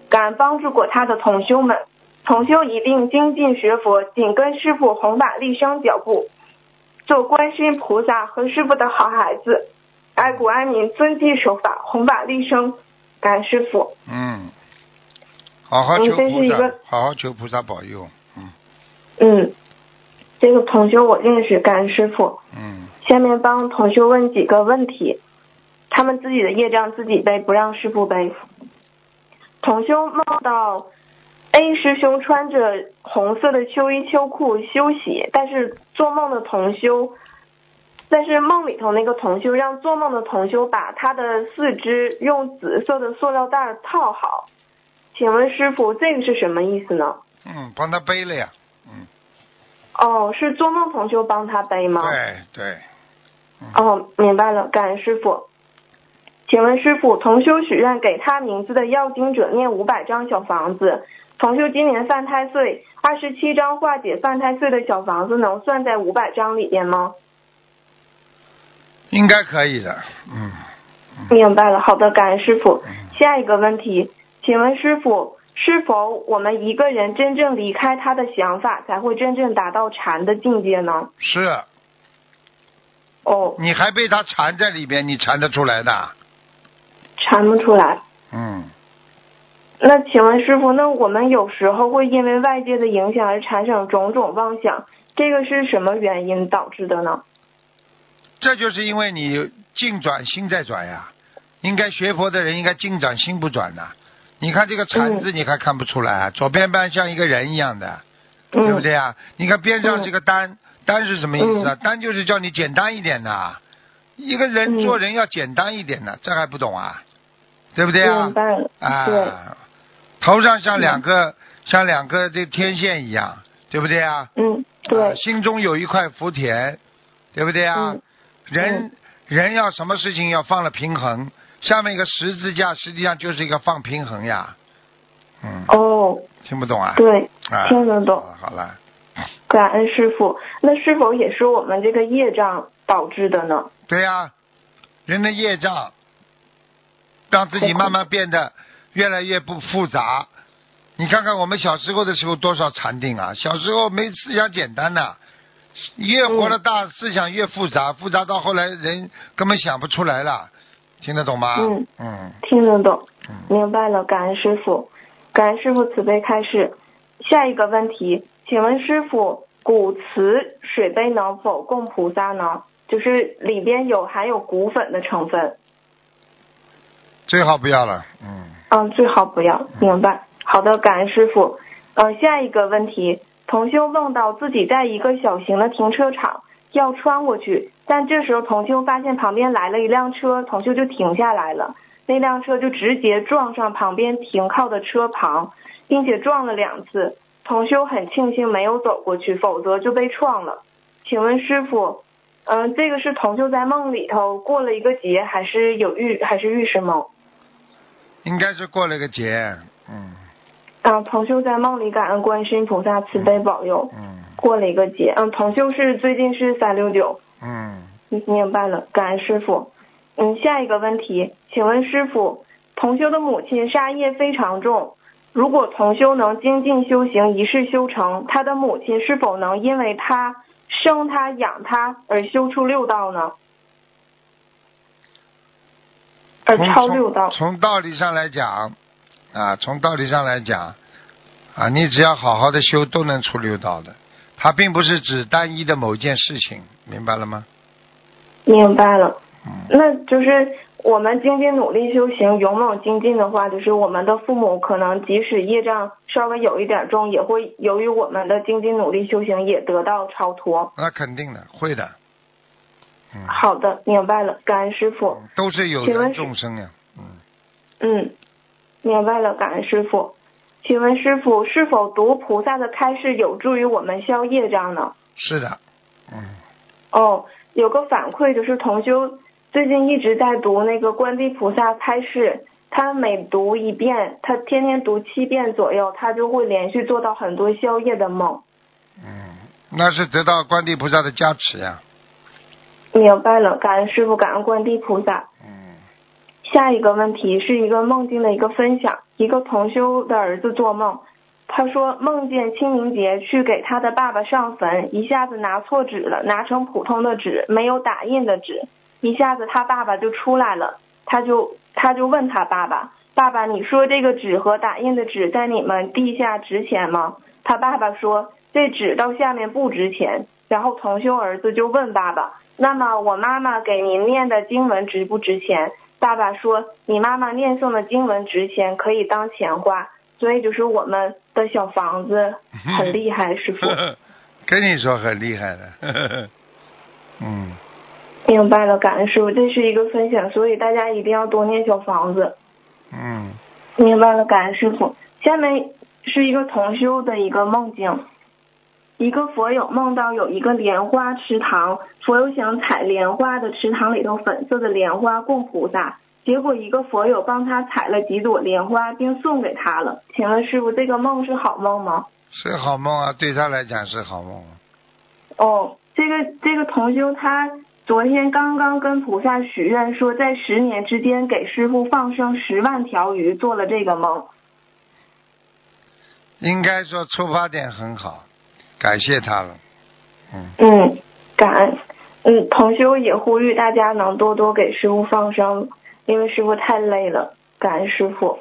感恩帮助过他的同修们。同修一定精进学佛，紧跟师傅弘法利生脚步，做观世音菩萨和师傅的好孩子。爱国爱民，遵纪守法，弘法利生，感恩师傅。嗯，好好求菩萨好好求菩萨保佑。嗯嗯，这个同修我认识，感恩师傅。嗯下面帮同修问几个问题，他们自己的业障自己背，不让师傅背。同修梦到 A 师兄穿着红色的秋衣秋裤休息，但是做梦的同修，但是梦里头那个同修让做梦的同修把他的四肢用紫色的塑料袋套好，请问师傅这个是什么意思呢？嗯，帮他背了呀。嗯，哦，是做梦同修帮他背吗？对对，哦，明白了，感恩师傅。请问师傅，同修许愿给他名字的要经者念五百张小房子。同修今年犯太岁，二十七张化解犯太岁的小房子能算在五百张里边吗？应该可以的。嗯明白了，好的，感恩师傅嗯。下一个问题，请问师傅，是否我们一个人真正离开他的想法，才会真正达到禅的境界呢？是哦，你还被他缠在里边，你缠得出来的？缠不出来。嗯，那请问师傅，那我们有时候会因为外界的影响而产生种种妄想，这个是什么原因导致的呢？这就是因为你境转心在转呀。应该学佛的人应该境转心不转呐。你看这个禅字，你还看不出来啊？左边半像一个人一样的，对不嗯对啊？你看边上嗯这个单，单是什么意思啊？单就是叫你简单一点的，一个人嗯做人要简单一点的，这还不懂啊？对不对啊啊，头上像两个像两个这天线一样，对不对啊？嗯，啊对，心中有一块福田，对不对啊？嗯人人要什么事情要放了平衡，下面一个十字架实际上就是一个放平衡呀。嗯，哦，听不懂啊？对，啊，听得懂好了好了，感恩师傅。那是否也是我们这个业障导致的呢？对呀、人的业障让自己慢慢变得越来越不复杂。你看看我们小时候的时候多少禅定啊！小时候没思想简单呐、越活得大，思想越复杂，复杂到后来人根本想不出来了，听得懂吗？嗯嗯听得懂，嗯明白了，感恩师傅，感恩师傅慈悲开示。下一个问题，请问师傅，古瓷水杯能否供菩萨呢？就是里边有含有骨粉的成分，最好不要了。嗯嗯，最好不要，明白。好的，感恩师傅。呃，下一个问题，同修梦到自己在一个小型的停车场，要穿过去，但这时候同修发现旁边来了一辆车，同修就停下来了。那辆车就直接撞上旁边停靠的车旁，并且撞了两次。同修很庆幸没有走过去，否则就被撞了。请问师傅，嗯、这个是同修在梦里头过了一个劫，还是有预还是预示梦？应该是过了一个节，嗯嗯，同修在梦里感恩观世音菩萨慈悲保佑，嗯过了一个节。嗯，同修是最近是三六九，嗯，嗯明白了，感恩师傅。嗯，下一个问题，请问师傅，同修的母亲杀业非常重，如果同修能精进修行，一世修成，他的母亲是否能因为他生他养他而修出六道呢？而超六道从。从道理上来讲，啊，从道理上来讲，啊，你只要好好的修，都能出六道的。它并不是指单一的某一件事情，明白了吗？明白了。嗯，那就是我们精进努力修行、勇猛精进的话，就是我们的父母可能即使业障稍微有一点重，也会由于我们的精进努力修行也得到超脱。那肯定的，会的。嗯，好的，明白了，感恩师傅。都是有缘众生呀。嗯，嗯，明白了，感恩师傅。请问师傅，是否读菩萨的开示有助于我们消业障呢？是的。嗯，哦，有个反馈就是同修最近一直在读那个观地菩萨开示，他每读一遍，他天天读七遍左右，他就会连续做到很多宵夜的梦。嗯，那是得到观地菩萨的加持呀。明白了，感恩师傅，感恩观地菩萨。嗯，下一个问题是一个梦境的一个分享，一个同修的儿子做梦，他说梦见清明节去给他的爸爸上坟，一下子拿错纸了，拿成普通的纸，没有打印的纸，一下子他爸爸就出来了，他就他就问他爸爸，爸爸你说这个纸和打印的纸在你们地下值钱吗？他爸爸说这纸到下面不值钱，然后同修儿子就问爸爸，那么我妈妈给您念的经文值不值钱？爸爸说：“你妈妈念诵的经文值钱，可以当钱花。”所以就是我们的小房子 很厉害，师傅。跟你说很厉害的。嗯，明白了，感恩师傅，这是一个分享，所以大家一定要多念小房子。嗯，明白了，感恩师傅。下面是一个同修的一个梦境，一个佛友梦到有一个莲花池塘，佛友想采莲花的池塘里头粉色的莲花供菩萨，结果一个佛友帮他采了几朵莲花，并送给他了。请问师傅，这个梦是好梦吗？是好梦啊，对他来讲是好梦。哦，这个这个同修他昨天刚刚跟菩萨许愿说，在十年之间给师傅放生十万条鱼，做了这个梦。应该说出发点很好，感谢他了。嗯，嗯，感恩。嗯，同修也呼吁大家能多多给师傅放生，因为师傅太累了。感恩师傅。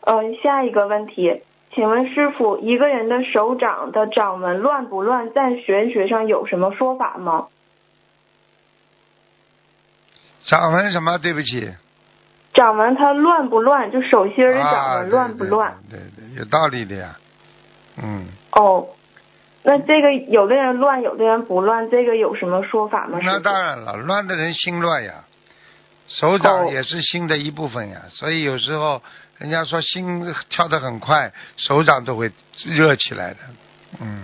嗯，下一个问题，请问师傅，一个人的手掌的掌纹乱不乱，在玄学上有什么说法吗？掌纹什么？对不起。掌纹它乱不乱？就手心儿的掌啊，纹乱不乱？对对对对，有道理的呀。嗯，哦，那这个有的人乱，有的人不乱，这个有什么说法吗？那当然了，乱的人心乱呀，手掌哦也是心的一部分呀，所以有时候人家说心跳得很快，手掌都会热起来的。嗯，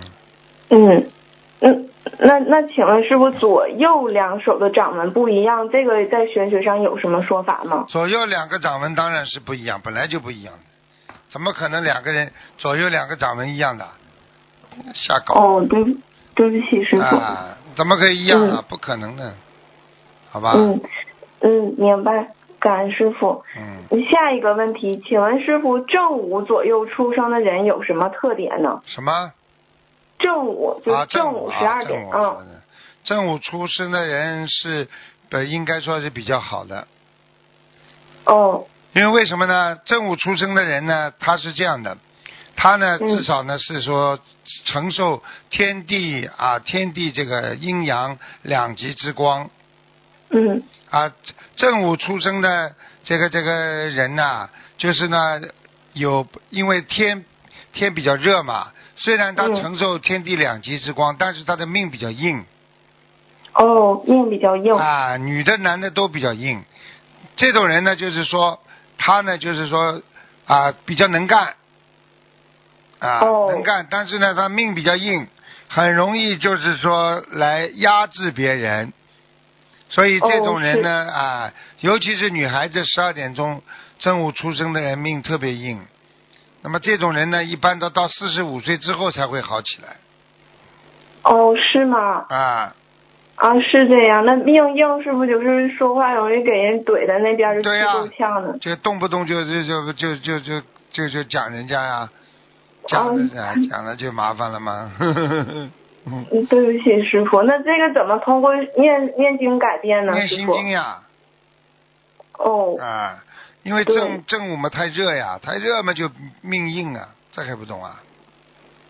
嗯，嗯，那那请问师傅，左右两手的掌纹不一样，这个在玄学上有什么说法吗？左右两个掌纹当然是不一样，本来就不一样的，怎么可能两个人左右两个掌纹一样的？瞎搞哦，对，对不起，师傅。啊！怎么可以一样啊？不可能的，好吧？嗯嗯，明白，感恩师傅。嗯，下一个问题，请问师傅，正午左右出生的人有什么特点呢？什么？正午就正午午十二点，啊，嗯，正午正午出生的人是，呃，应该说是比较好的，哦，因为为什么呢？正午出生的人呢，他是这样的，他呢嗯至少呢是说承受天地啊天地这个阴阳两极之光嗯啊，正午出生的这个这个人呐、就是呢有因为天天比较热嘛，虽然他嗯承受天地两极之光，但是他的命比较硬。哦，命比较硬。啊，女的男的都比较硬。这种人呢，就是说他呢，就是说啊，比较能干，啊能干但是呢他命比较硬很容易就是说来压制别人。所以这种人呢啊尤其是女孩子十二点钟正午出生的人命特别硬。那么这种人呢一般都到四十五岁之后才会好起来。哦是吗？啊。啊是这样。那命硬是不就是说话容易给人怼在那边就对呀就动不动就就就就就就就就讲人家呀讲哦的啊，讲了就麻烦了吗。嗯，嗯，对不起，师傅。那这个怎么通过念念经改变呢？念心。经呀，哦，啊，因为正正午嘛太热呀，太热嘛就命硬啊，这还不懂啊？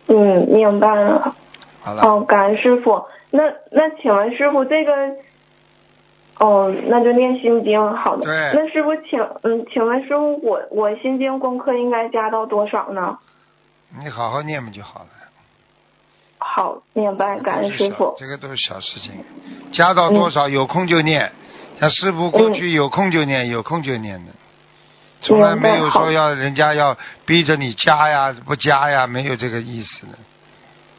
嗯，明白了。好了，哦，感恩师傅。那那请问师傅这个，哦，那就念心经，好的。对那师傅请嗯，请问师傅，我我心经功课应该加到多少呢？你好好念嘛就好了。好，明白，感恩师傅。这个都是小事情，加到多少有空就念，像师傅过去有空就念，有空就念的，从来没有说要人家要逼着你加呀不加呀，没有这个意思的。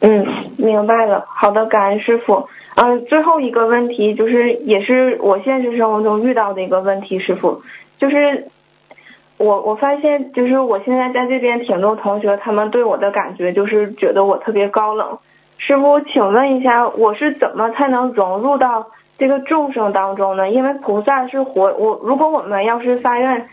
嗯，明白了。好的，感恩师傅。嗯、最后一个问题就是，也是我现实生活中遇到的一个问题，师傅，就是我我发现，就是我现在在这边挺多同学，他们对我的感觉就是觉得我特别高冷。师傅，请问一下，我是怎么才能融入到这个众生当中呢？因为菩萨是活，我如果我们要是发愿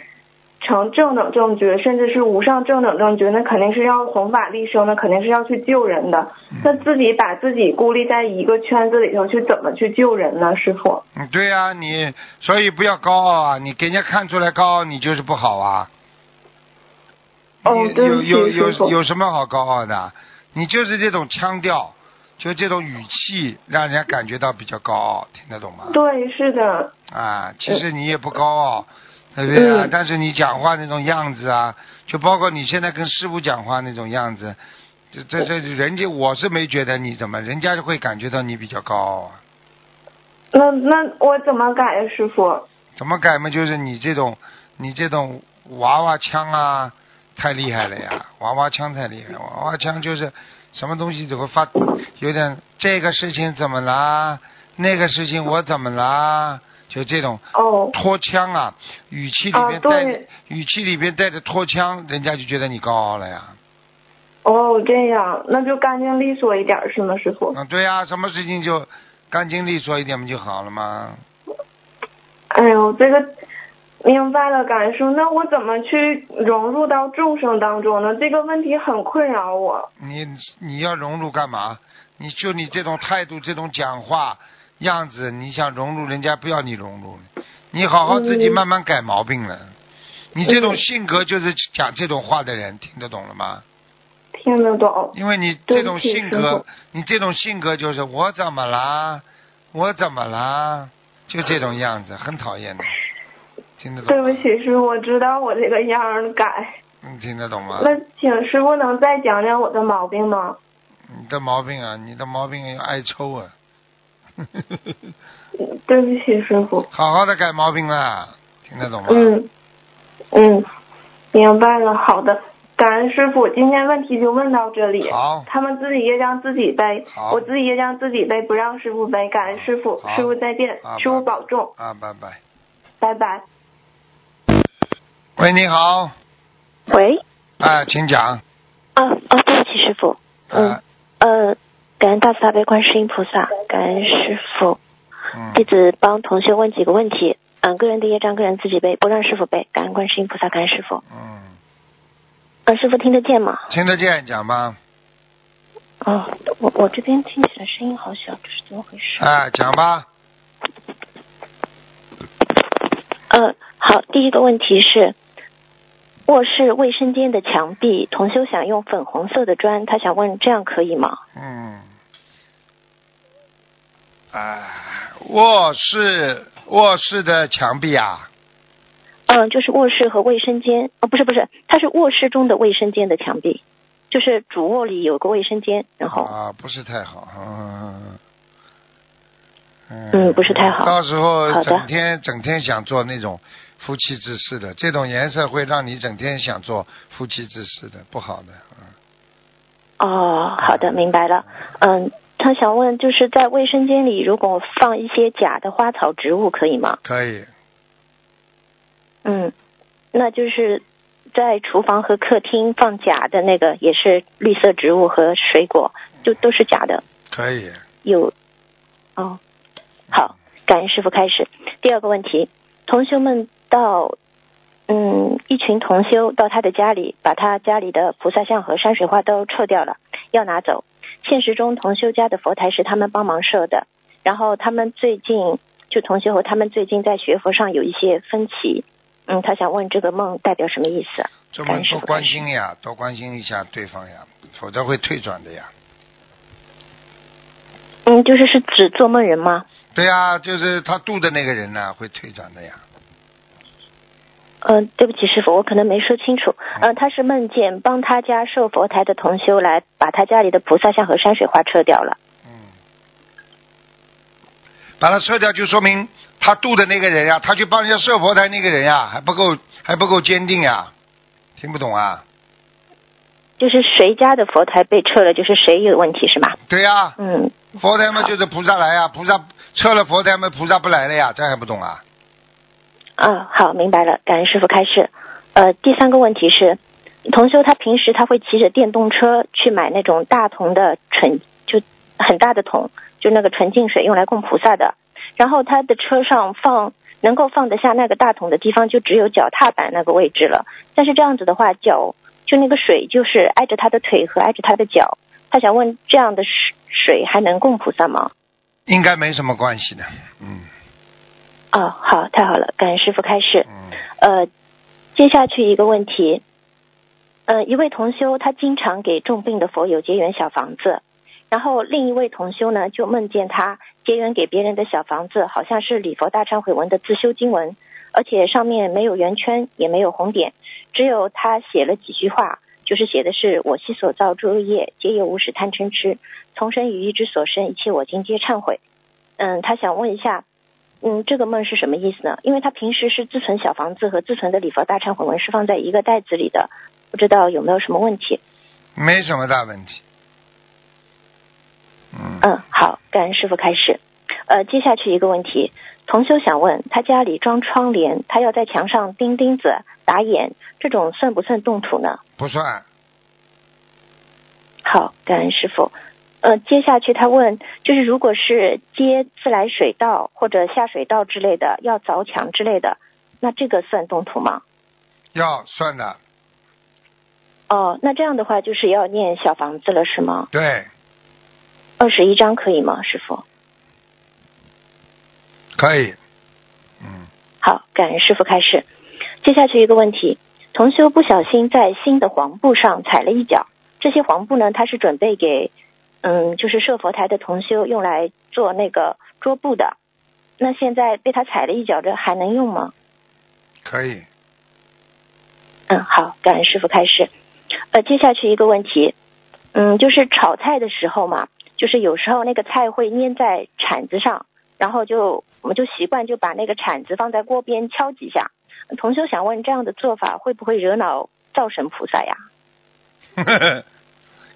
成正等正觉，甚至是无上正等正觉，那肯定是要弘法利生的，肯定是要去救人的。那自己把自己孤立在一个圈子里头，去怎么去救人呢？师傅？嗯，对呀、你所以不要高傲啊！你给人家看出来高傲，你就是不好啊。哦对有有有有什么好高傲的？你就是这种腔调，就这种语气，让人家感觉到比较高傲，听得懂吗？对，是的，啊，其实你也不高傲，对不对啊？嗯但是你讲话那种样子啊，就包括你现在跟师傅讲话那种样子，这这这人家我是没觉得你怎么，人家就会感觉到你比较高傲啊。那那我怎么改呀，师傅？怎么改嘛？就是你这种，你这种娃娃腔啊，太厉害了呀！娃娃腔太厉害，娃娃腔就是什么东西都会发，有点这个事情怎么啦？那个事情我怎么啦？就这种哦，拖腔啊，语气里边啊对带、语气里边带着拖腔，人家就觉得你高傲了呀。哦，这样，那就干净利索一点是吗，师傅？嗯，对呀、什么事情就干净利索一点不就好了吗？哎呦，这个明白了，感受。那我怎么去融入到众生当中呢？这个问题很困扰我。你你要融入干嘛？你就你这种态度、这种讲话样子，你想融入，人家不要你融入。你好好自己慢慢改毛病了。你这种性格就是讲这种话的人，听得懂了吗？听得懂。因为你这种性格，你这种性格就是我怎么啦？我怎么啦？就这种样子，很讨厌的。听得懂？对不起，师傅，我知道我这个样儿改。你听得懂吗？那请师傅能再讲讲我的毛病吗？你的毛病啊，你的毛病爱抽啊。对不起，师傅。好好的改毛病啦，听得懂吗？嗯嗯，明白了。好的，感恩师傅。今天问题就问到这里。好他们自己业障自己背，我自己业障自己背，不让师傅背。感恩师傅，师傅再见好，师傅保重，啊，拜拜。拜拜。喂，你好，喂，哎，请讲。啊啊，对不起，师傅。嗯啊，呃，感恩大慈大悲观世音菩萨，感恩师傅。嗯，弟子帮同学问几个问题。嗯，个人的业障个人自己背，不让师傅背。感恩观世音菩萨，感恩师傅。嗯，呃，师傅听得见吗？听得见，讲吧。哦，我我这边听起来声音好小，这是怎么回事？哎，讲吧。嗯，好，第一个问题是，卧室卫生间的墙壁，同修想用粉红色的砖，他想问这样可以吗？嗯。哎，卧室卧室的墙壁啊，嗯，就是卧室和卫生间，哦，不是不是，它是卧室中的卫生间的墙壁，就是主卧里有个卫生间，然后啊，不是太好。嗯。嗯嗯不是太好到时候整天整天想做那种夫妻之事的，这种颜色会让你整天想做夫妻之事的，不好的。嗯哦，好的，明白了。嗯，他想问，就是在卫生间里，如果放一些假的花草植物，可以吗？可以，嗯，那就是在厨房和客厅放假的那个，也是绿色植物和水果，就都是假的。可以。有，哦，好，感恩师傅开始。第二个问题，同学们到，嗯，一群同修到他的家里，把他家里的菩萨像和山水画都撤掉了，要拿走。现实中，同修家的佛台是他们帮忙设的，然后他们最近就同修和他们最近在学佛上有一些分歧。嗯，他想问这个梦代表什么意思？这感么多关心呀，多关心一下对方呀，否则会退转的呀。嗯，就是是指做梦人吗？对呀，就是他度的那个人呢，会退转的呀。嗯、对不起，师傅，我可能没说清楚。呃，他是梦见帮他家设佛台的同修来把他家里的菩萨像和山水画撤掉了。嗯，把它撤掉，就说明他度的那个人呀，他去帮人家设佛台那个人呀，还不够还不够坚定呀，听不懂啊？就是谁家的佛台被撤了，就是谁有问题是吗？对呀，嗯，佛台嘛就是菩萨来呀，菩萨撤了佛台嘛，菩萨不来了呀，这还不懂啊？啊，好，明白了，感恩师傅开示。呃，第三个问题是，同修他平时他会骑着电动车去买那种大桶的纯，就很大的桶，就那个纯净水用来供菩萨的。然后他的车上放能够放得下那个大桶的地方，就只有脚踏板那个位置了。但是这样子的话，脚就那个水就是挨着他的腿和挨着他的脚。他想问，这样的水水还能供菩萨吗？应该没什么关系的，嗯哦，好，太好了，感恩师傅开示。嗯，呃，接下去一个问题，呃，一位同修他经常给重病的佛友结缘小房子，然后另一位同修呢就梦见他结缘给别人的小房子好像是礼佛大忏悔文的自修经文，而且上面没有圆圈也没有红点，只有他写了几句话，就是写的是我昔所造诸恶业，皆由无始贪嗔痴，从生于意之所生，一切我今皆忏悔。嗯，他想问一下，嗯，这个梦是什么意思呢？因为他平时是自存小房子和自存的礼佛大忏悔文是放在一个袋子里的，不知道有没有什么问题？没什么大问题。嗯，嗯，好，感恩师傅开始。呃，接下去一个问题，同修想问，他家里装窗帘，他要在墙上钉钉子、打眼，这种算不算动土呢？不算，好，感恩师傅。呃，接下去他问，就是如果是接自来水道或者下水道之类的，要凿墙之类的，那这个算动土吗？要算的，哦，那这样的话就是要念小房子了，是吗？对，二十一章可以吗，师傅？可以。嗯，好，感恩师傅开始。接下去一个问题，同修不小心在新的黄布上踩了一脚，这些黄布呢，他是准备给，嗯，就是设佛台的同修用来做那个桌布的。那现在被他踩了一脚，这还能用吗？可以。嗯，好，感恩师傅开始。呃，接下去一个问题，嗯，就是炒菜的时候嘛，就是有时候那个菜会粘在铲子上，然后就我们就习惯就把那个铲子放在锅边敲几下。同修想问，这样的做法会不会惹恼灶神菩萨呀？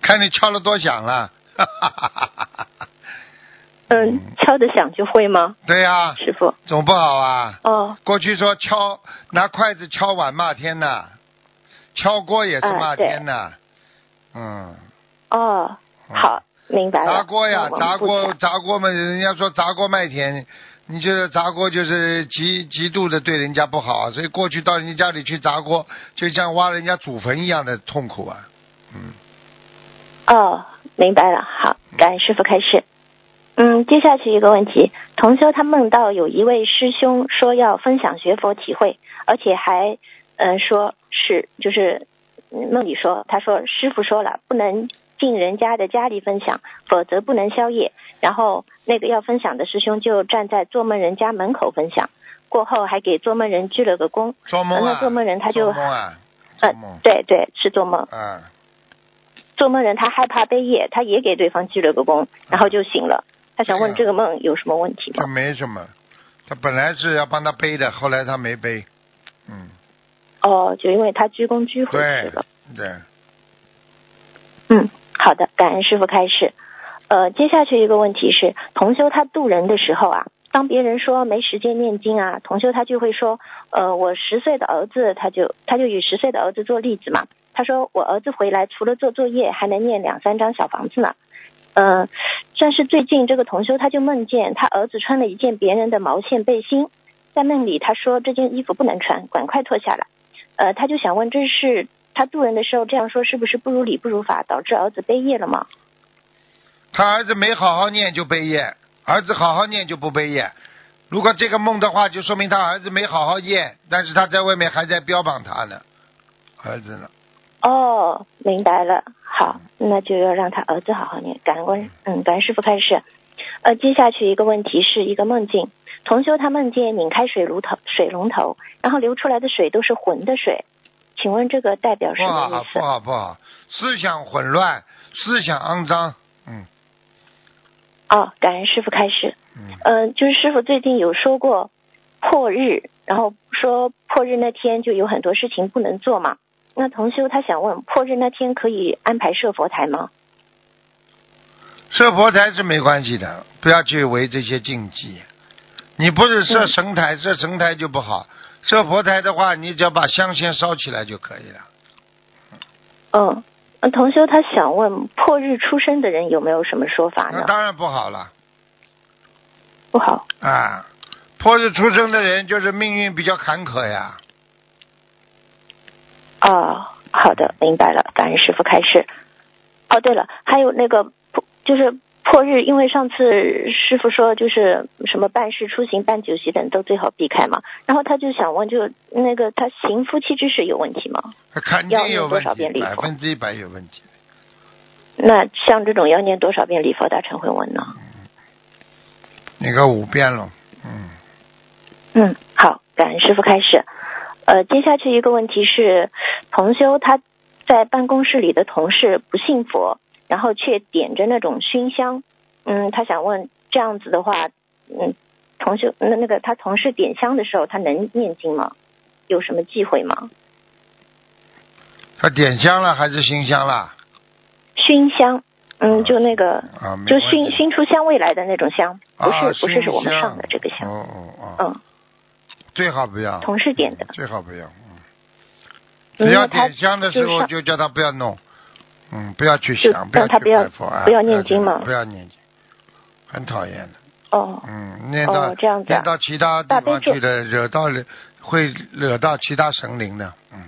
看你敲了多响了。嗯，敲得响就会吗？对呀、师傅？总不好啊。哦，过去说敲拿筷子敲碗骂天呐，敲锅也是啊骂天呐。嗯。哦，嗯好，明白了。砸锅呀，砸锅砸锅嘛，人家说砸锅卖田，你觉得砸锅就是极极度的对人家不好，所以过去到人家家里去砸锅，就像挖人家祖坟一样的痛苦啊。嗯，哦，明白了。好，感恩师傅开示。嗯，接下去一个问题，同修他梦到有一位师兄说要分享学佛体会，而且还嗯、呃说是就是嗯梦里说他说师傅说了不能进人家的家里分享，否则不能宵夜。然后那个要分享的师兄就站在做梦人家门口分享，过后还给做梦人鞠了个躬。做梦啊，那做梦人他就做梦啊，呃做梦，对对，是做梦。啊，做梦人他害怕背业，他也给对方鞠了个躬，然后就醒了。他想问这个梦有什么问题吗他？没什么，他本来是要帮他背的，后来他没背。嗯，哦，就因为他鞠躬鞠回去了。对，嗯，好的，感恩师傅开始。呃，接下去一个问题是，同修他渡人的时候啊，当别人说没时间念经啊，同修他就会说，呃，我十岁的儿子，他就他就以十岁的儿子做例子嘛。他说我儿子回来除了做作业，还能念两三张小房子呢。嗯、但是最近这个同修他就梦见他儿子穿了一件别人的毛线背心，在梦里他说这件衣服不能穿，赶快脱下来。呃，他就想问，这是他渡人的时候这样说，是不是不如理不如法，导致儿子背业了吗？他儿子没好好念就背业，儿子好好念就不背业。如果这个梦的话，就说明他儿子没好好念，但是他在外面还在标榜他呢，儿子呢。哦，明白了。好，那就要让他儿子好好念。感恩观，嗯，感恩师傅开始。呃，接下去一个问题是一个梦境，同修他梦见拧开水炉头，水龙头，然后流出来的水都是浑的水，请问这个代表什么意，思好不？好，不好，思想混乱，思想肮脏，嗯哦，感恩师傅开始。嗯，嗯、就是师傅最近有说过破日，然后说破日那天就有很多事情不能做嘛。那同修他想问，破日那天可以安排设佛台吗？设佛台是没关系的，不要去违这些禁忌。你不是设嗯神台，设神台就不好。设佛台的话，你只要把香先烧起来就可以了。嗯，那同修他想问，破日出生的人有没有什么说法呢？那当然不好了不好。啊！破日出生的人就是命运比较坎坷呀。哦，好的，明白了，感恩师傅开示。哦，对了，还有那个破就是破日，因为上次师傅说就是什么办事出行、办酒席等都最好避开嘛。然后他就想问，就那个他行夫妻之事有问题吗？肯要念多定有问题，百分之一百有问题。那像这种要念多少遍礼佛大忏悔文呢？那个五遍了，嗯，嗯，好，感恩师傅开始。呃，接下去一个问题是，同修他在办公室里的同事不信佛，然后却点着那种熏香。嗯，他想问这样子的话，嗯，同修那那个他同事点香的时候，他能念经吗？有什么忌讳吗？他点香了还是熏香了？熏香，嗯，啊就那个，啊，就熏熏出香味来的那种香，不是、啊不是是我们上的这个香。哦哦哦，嗯，最好不要。同事点的嗯最好不要。嗯，嗯只要点香的时候就叫他不要弄，嗯，不要去想，不要他不要拜佛啊，不要念经嘛不要念经，很讨厌的。哦，嗯，念到哦这样子啊念到其他地方去了，惹到了会惹到其他神灵的。嗯，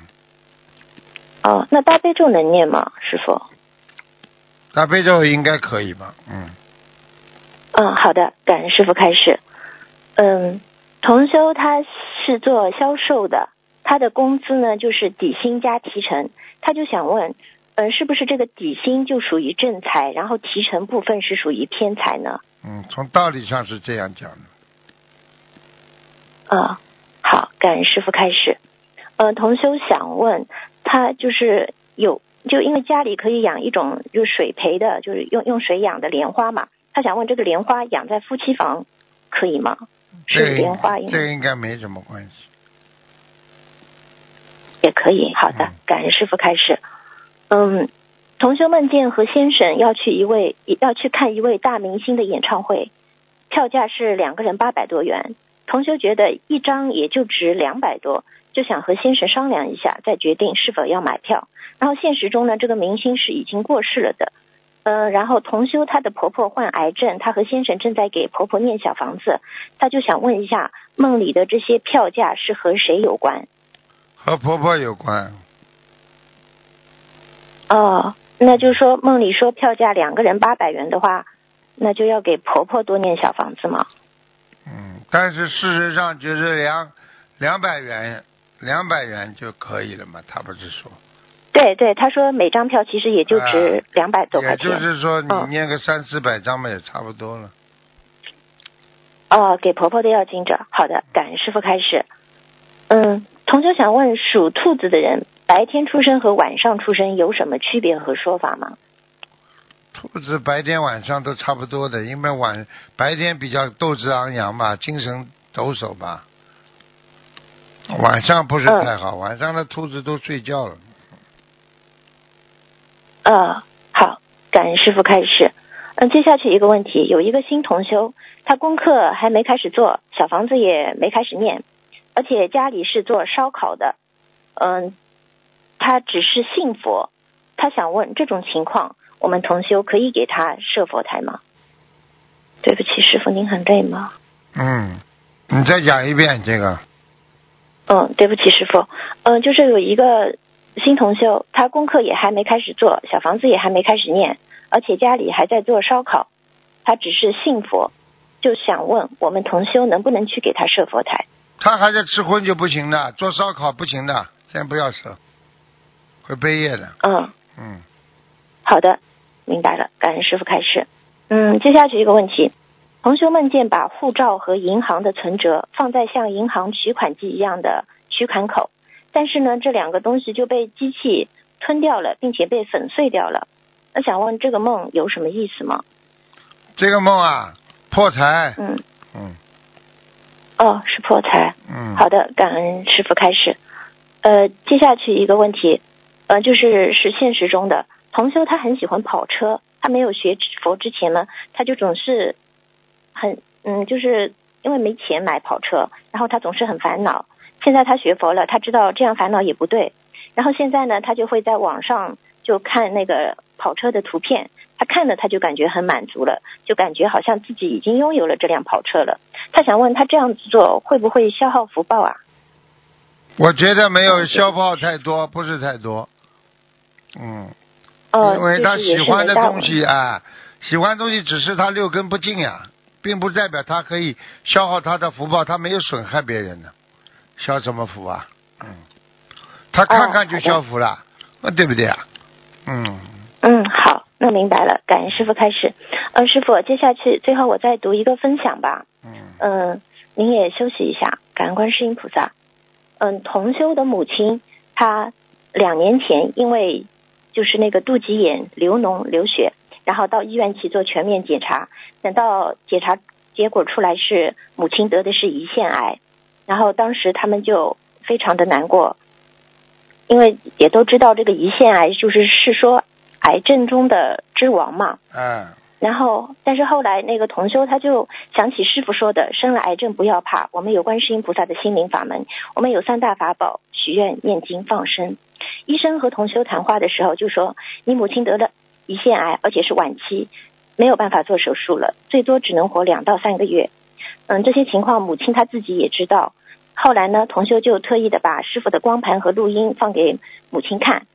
哦，那大悲咒能念吗，师傅？大悲咒应该可以吧？嗯，嗯，好的，感恩师傅开始。嗯，同修他是做销售的，他的工资呢就是底薪加提成，他就想问，嗯，是不是这个底薪就属于正财，然后提成部分是属于偏财呢？嗯，从道理上是这样讲的。啊、好，感恩师傅开始。呃，同修想问他就是有，就因为家里可以养一种就是水培的，就是用用水养的莲花嘛，他想问这个莲花养在夫妻房可以吗？是这个莲花应这应该没什么关系。也可以。好的嗯，感恩师傅开始。嗯，同修梦见和先生要去一位要去看一位大明星的演唱会，票价是两个人八百多元。同修觉得一张也就值两百多，就想和先生商量一下，再决定是否要买票。然后现实中呢，这个明星是已经过世了的。嗯，然后同修她的婆婆患癌症，她和先生正在给婆婆念小房子，她就想问一下，梦里的这些票价是和谁有关？和婆婆有关，哦，那就是说梦里说票价两个人八百元的话，那就要给婆婆多念小房子吗？嗯，但是事实上就是两两百元，两百元就可以了嘛，他不是说，对对，他说每张票其实也就值两百多块也钱。就是说你嗯念个三四百张嘛，也差不多了。哦，给婆婆的要经者。好的，感恩师傅开始。嗯，同学想问，属兔子的人白天出生和晚上出生有什么区别和说法吗？兔子白天晚上都差不多的，因为晚白天比较斗志昂扬嘛，精神抖擞吧。晚上不是太好，晚上的兔子都睡觉了。呃，好，感恩师傅开始。嗯，接下去一个问题，有一个新同修，他功课还没开始做，小房子也没开始念，而且家里是做烧烤的。嗯，他只是信佛，他想问这种情况，我们同修可以给他设佛台吗？对不起，师傅，您很累吗？嗯，你再讲一遍这个。嗯，对不起，师傅。嗯，就是有一个新同修，他功课也还没开始做，小房子也还没开始念。而且家里还在做烧烤，他只是信佛，就想问我们同修能不能去给他设佛台？他还在吃荤就不行的，做烧烤不行的，先不要设，会背业的。嗯嗯，好的，明白了，感恩师傅开示。嗯，接下去一个问题，同修梦见把护照和银行的存折放在像银行取款机一样的取款口，但是呢，这两个东西就被机器吞掉了，并且被粉碎掉了。那想问这个梦有什么意思吗？这个梦啊，破财。嗯嗯。哦，是破财。嗯。好的，感恩师傅开始。呃，接下去一个问题，呃，就是是现实中的同修，他很喜欢跑车。他没有学佛之前呢，他就总是很嗯，就是因为没钱买跑车，然后他总是很烦恼。现在他学佛了，他知道这样烦恼也不对。然后现在呢，他就会在网上就看那个。跑车的图片，他看了他就感觉很满足了，就感觉好像自己已经拥有了这辆跑车了。他想问他这样子做会不会消耗福报啊？我觉得没有消耗太多，不是太多。嗯。哦，因为他喜欢的东西啊，喜欢东西只是他六根不净呀，并不代表他可以消耗他的福报，他没有损害别人的，消什么福啊？嗯。他看看就消福了，那对不对啊？嗯。嗯，好，那明白了。感恩师傅开始。嗯，师傅，接下去最后我再读一个分享吧。嗯。嗯，您也休息一下。感恩观世音菩萨。嗯，同修的母亲，她两年前因为就是那个肚脐眼流脓流血，然后到医院去做全面检查，等到检查结果出来是母亲得的是胰腺癌，然后当时他们就非常的难过，因为也都知道这个胰腺癌就是是说。癌症中的之王嘛，嗯，然后，但是后来那个同修他就想起师傅说的，生了癌症不要怕，我们有观世音菩萨的心灵法门，我们有三大法宝，许愿、念经、放生。医生和同修谈话的时候就说，你母亲得了胰腺癌，而且是晚期，没有办法做手术了，最多只能活两到三个月。嗯，这些情况母亲她自己也知道。后来呢，同修就特意的把师傅的光盘和录音放给母亲看。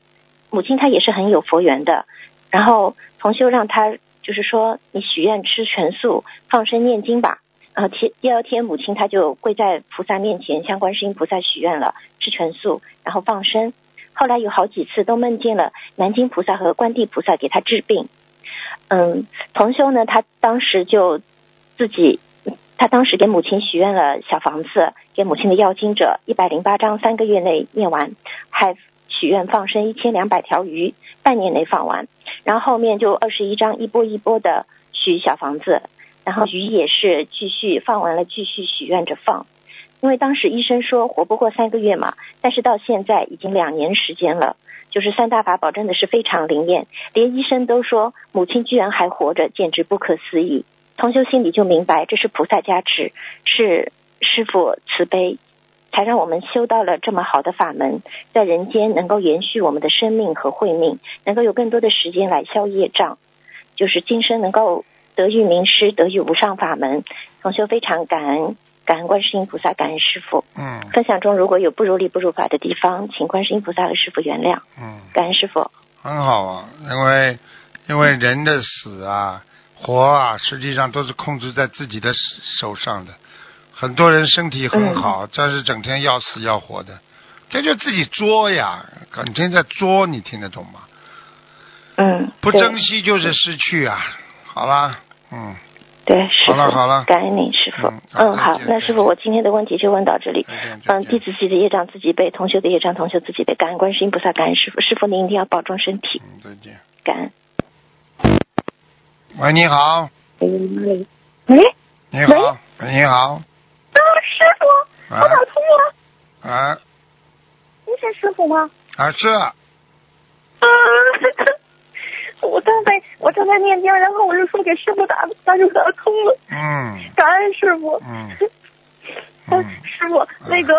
母亲她也是很有佛缘的，然后同修让她就是说你许愿吃全素放生念经吧，然后天第二天母亲她就跪在菩萨面前向观世音菩萨许愿了吃全素，然后放生。后来有好几次都梦见了南京菩萨和观地菩萨给他治病。嗯，同修呢，他当时就自己，他当时给母亲许愿了小房子，给母亲的要经者一百零八章三个月内念完，还。许愿放生一千两百条鱼，半年内放完，然后后面就二十一张一波一波的许小房子，然后鱼也是继续放完了，继续许愿着放。因为当时医生说活不过三个月嘛，但是到现在已经两年时间了，就是三大法宝真的是非常灵验，连医生都说母亲居然还活着，简直不可思议。同修心里就明白，这是菩萨加持，是师傅慈悲。才让我们修到了这么好的法门，在人间能够延续我们的生命和慧命，能够有更多的时间来消业障，就是今生能够得遇名师，得遇无上法门。同修非常感恩，感恩观世音菩萨，感恩师傅。嗯。分享中如果有不如理不如法的地方，请观世音菩萨和师傅原谅。嗯。感恩师傅。很好啊，因为因为人的死啊、活啊，实际上都是控制在自己的手上的。很多人身体很好，但是整天要死要活的，这就自己作呀，整天在作，你听得懂吗？嗯。不珍惜就是失去啊！好了，嗯。对，师傅。好了好了。感恩您，师傅。嗯，好，那师傅，我今天的问题就问到这里。嗯，弟子自己的业障自己背，同学的业障同学自己背。感恩观世音菩萨，感恩师傅，师傅您一定要保重身体。嗯，再见。感恩。喂，你好，喂，喂，你好，喂？你好，啊，师傅，啊。我打通了，啊。您是师傅吗？啊是，啊，我正在我正在念经，然后我就说给师傅打，他就打通了，嗯。感恩师傅。嗯。嗯 嗯，师傅，那个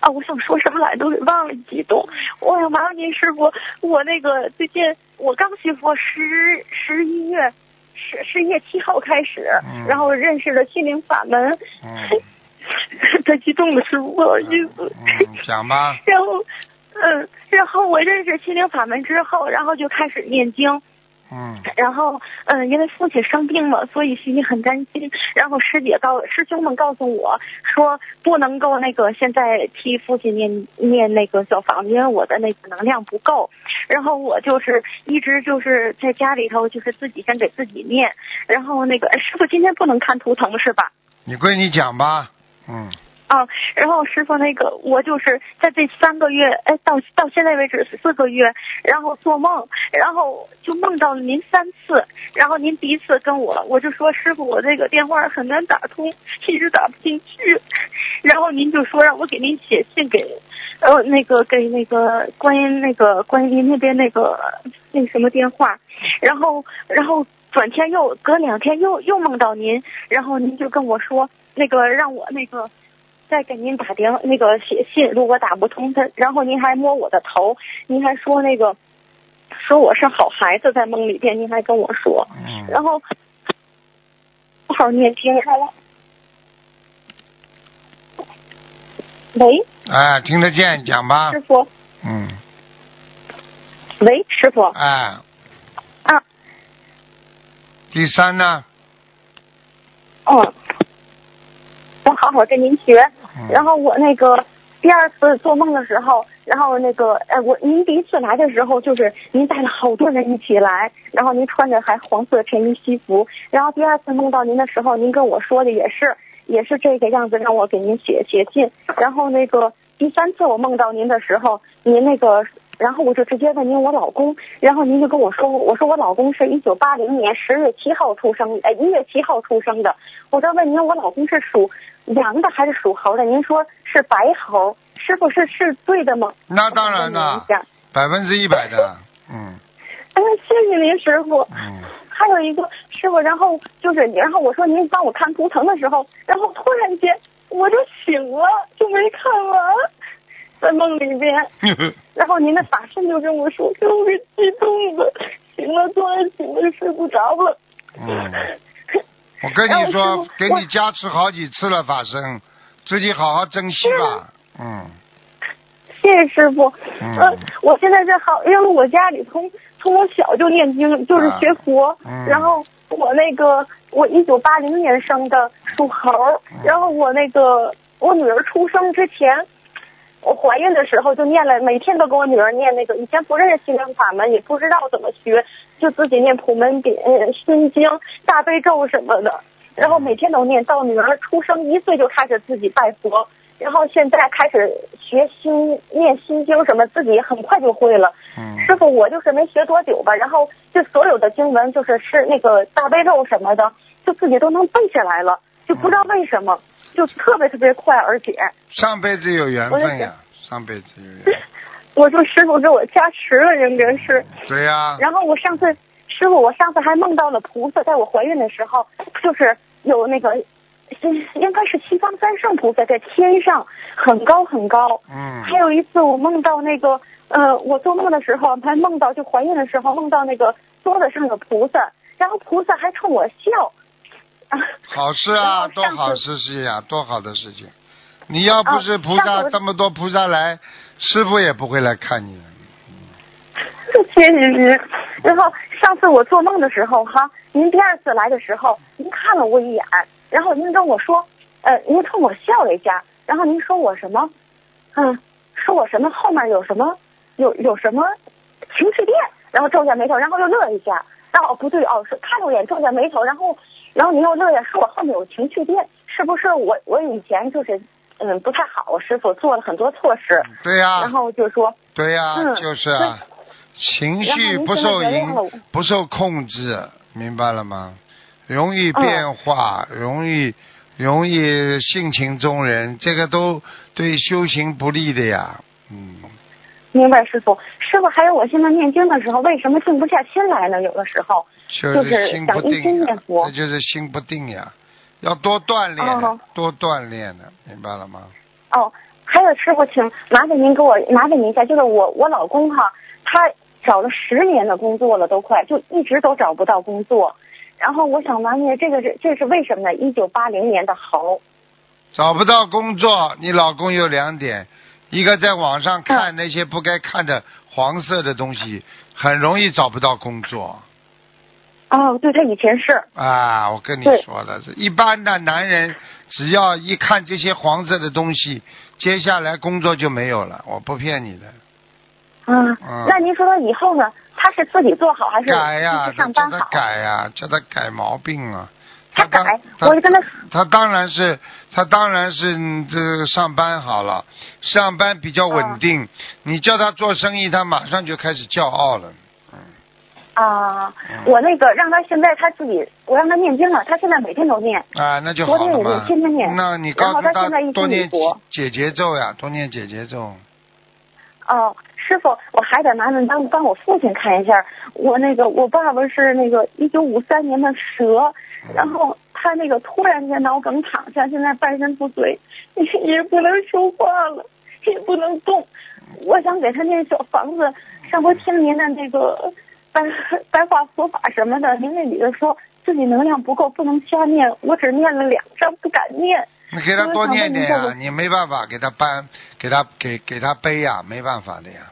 啊，我想说什么来都给忘了，激动。我想麻烦您师傅，我那个最近我刚学佛十十一月十十一月七号开始，嗯。然后认识了心灵法门，嗯。太激动了，师傅不好意思。嗯，讲吧，然后，嗯，然后我认识心灵法门之后，然后就开始念经，嗯然后，嗯，因为父亲生病了，所以心里很担心。然后师姐告师兄们告诉我说，不能够那个现在替父亲念念那个小房子，因为我的那个能量不够。然后我就是一直就是在家里头，就是自己先给自己念。然后那个哎师傅今天不能看图腾是吧？你闺女讲吧，嗯啊，然后师傅那个，我就是在这三个月，哎，到到现在为止四个月，然后做梦，然后就梦到了您三次，然后您第一次跟我，我就说师傅，我这个电话很难打通，一直打不进去，然后您就说让我给您写信给，呃，那个给那个观音那个观音那边那个那什么电话，然后然后转天又隔两天又又梦到您，然后您就跟我说那个让我那个。再给您打电那个写信，如果打不通他，然后您还摸我的头，您还说那个说我是好孩子，在梦里边您还跟我说，嗯。然后好好念经来了。喂，哎，听得见，讲吧。师，傅，嗯。喂，师傅，哎，啊，第三呢，嗯，我好好跟您学。然后我那个第二次做梦的时候，然后那个呃，我您第一次来的时候，就是您带了好多人一起来，然后您穿着还黄色衬衣西服。然后第二次梦到您的时候，您跟我说的也是也是这个样子，让我给您写写信。然后那个第三次我梦到您的时候，您那个。然后我就直接问您我老公，然后您就跟我说，我说我老公是一九八零年十月七号出生，呃一月七号出生的。我就问您我老公是属羊的还是属猴的？您说是白猴，师傅是是对的吗？那当然了了，。百分之一百的，嗯哎，谢谢您师傅。嗯还有一个师傅，然后就是，然后我说您帮我看图腾的时候，然后突然间我就醒了，就没看完，在梦里边。然后您的法身就跟我说，给我给激动的，醒了突然醒了睡不着了。嗯，我跟你说给你加持好几次了，法身，自己好好珍惜吧，嗯谢谢师傅。嗯呃，我现在是好，因为我家里从从我小就念经，就是学佛。啊嗯然后我那个我一九八零年生的，属猴。嗯然后我那个我女儿出生之前，我怀孕的时候就念了，每天都给我女儿念那个，以前不认识心灵法门，也不知道怎么学，就自己念普门品、呃心经、大悲咒什么的。然后每天都念，到女儿出生一岁就开始自己拜佛，然后现在开始学心念心经什么，自己很快就会了。嗯师傅，我就是没学多久吧，然后就所有的经文，就是是那个大悲咒什么的，就自己都能背下来了，就不知道为什么，就特别特别快，而且上辈子有缘分呀，上辈子有缘，我说师傅给我加持了，应该是。对呀，然后我上次，师傅，我上次还梦到了菩萨，在我怀孕的时候，就是有那个，应应该是西方三圣菩萨在天上，很高很高。嗯还有一次我梦到那个，呃，我做梦的时候还梦到，就怀孕的时候梦到那个桌子上的菩萨，然后菩萨还冲我笑。啊，好事啊，多好事情呀，多好的事情。你要不是菩萨这么多菩萨来，师傅也不会来看你的。谢谢您。然后上次我做梦的时候，哈，您第二次来的时候，您看了我一眼，然后您跟我说，呃，您冲我笑了一下，然后您说我什么？嗯，说我什么？后面有什么？有有什么情绪电？然后皱下眉头，然后又乐一下。然后哦不对哦，是看了我一眼，皱下眉头，然后然后您又乐一下，说我后面有情绪病，是不是我我以前就是嗯不太好，师傅做了很多错事，对呀然，后就说对呀，嗯就是啊，情绪不受影不受控制，明白了吗？容易变化，容易容易性情中人，这个都对修行不利的呀。嗯，明白师傅。师傅，还有我现在念经的时候，为什么静不下心来呢？有的时候就就是心不定这就是心不定呀，要多锻炼，哦多锻炼的，明白了吗？哦，还有师傅，请麻烦您给我麻烦您一下，就是我我老公哈，他找了十年的工作了，都快就一直都找不到工作。然后我想拿捏这个是这是为什么呢？一九八零年的猴，找不到工作，你老公有两点，一个在网上看那些不该看的黄色的东西，很容易找不到工作。哦，对他以前是，啊，我跟你说了，一般的男人只要一看这些黄色的东西，接下来工作就没有了。我不骗你的，啊，嗯那您说他以后呢？他是自己做好还是上班好？改呀、叫他改毛病啊。他当改，他我就跟他他当然是他当然是嗯这个上班好了，上班比较稳定。你叫他做生意，他马上就开始骄傲了。啊嗯，我那个让他现在他自己，我让他念经了，他现在每天都念。啊，那就好昨天也了嘛。是天天念。那你告诉然后他现在一多念心礼佛解节咒呀，多念解节咒。哦，师傅，我还得麻烦帮帮我父亲看一下，我那个我爸爸是那个一九五三年的蛇，然后他那个突然间脑梗躺下，现在半身不遂，也不能说话了，也不能动。我想给他那小房子，上回听您的那个白白 话佛法什么的，您那女的说自己能量不够，不能瞎念，我只念了两张，不敢念。你给他多念念呀、我想问你你没办法给他搬，给他给给他背呀、没办法的呀。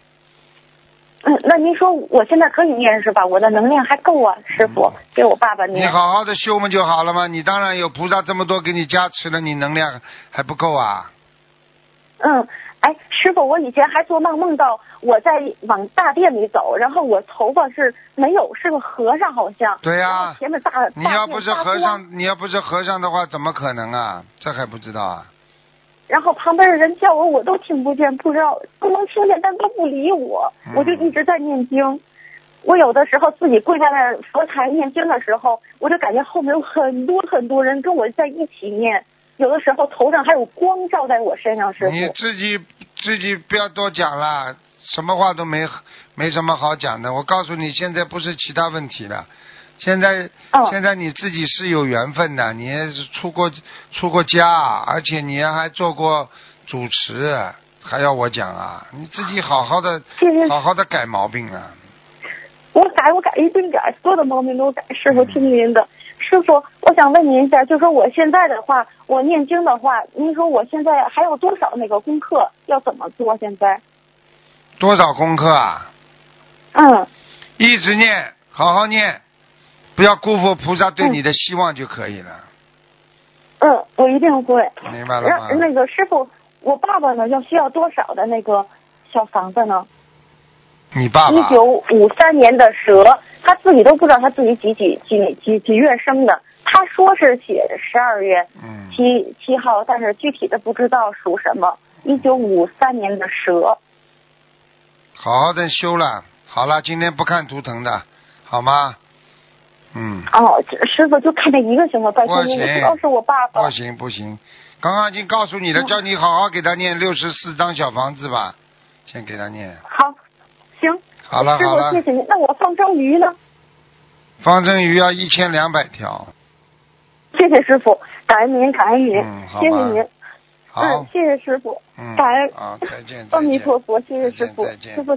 嗯，那您说我现在可以念是吧？我的能量还够啊，师傅，给我爸爸念你。好好的修嘛就好了嘛。你当然有菩萨这么多给你加持了，你能量还不够啊？嗯，哎，师傅，我以前还做梦梦到我在往大殿里走，然后我头发是没有，是个和尚好像。对呀前面大你要不是，和尚，你要不是和尚的话，怎么可能啊？这还不知道啊？然后旁边的人叫我，我都听不见，不知道都能听见，但都不理我，嗯我就一直在念经。我有的时候自己跪在那佛台念经的时候，我就感觉后面有很多很多人跟我在一起念，有的时候头上还有光照在我身上，师你。自己自己不要多讲了，什么话都没没什么好讲的。我告诉你，现在不是其他问题了，现在、哦现在你自己是有缘分的，你也是出过出过家，而且你还做过主持，还要我讲啊？你自己好好的好好的改毛病啊！我改，我改，一定改，所有的毛病都改。师傅听您的，师傅，我想问您一下，就说我现在的话，我念经的话，您说我现在还有多少那个功课要怎么做？现在，多少功课啊？嗯，一直念，好好念，不要辜负菩萨对你的希望就可以了，嗯，我一定会。明白了吗？让那个师傅，我爸爸呢要需要多少的那个小房子呢？你爸爸一九五三年的蛇，他自己都不知道他自己几几几几几月生的。他说是写十二月嗯，七七号，但是具体的不知道属什么。一九五三年的蛇。好好的修了。好了，今天不看图腾的，好吗？嗯，哦，师傅就看这一个行吗？拜托您，不行我知道是我爸爸不。行不行，刚刚已经告诉你了，嗯叫你好好给他念六十四张小房子吧，先给他念。好，行。好了好了傅，谢谢您。那我放生鱼呢？放生鱼要一千两百条，谢谢师傅，感恩您，感恩您，嗯谢谢您。好嗯，，谢谢师傅，嗯，感恩啊，再见，阿弥陀佛，谢谢师傅师傅再。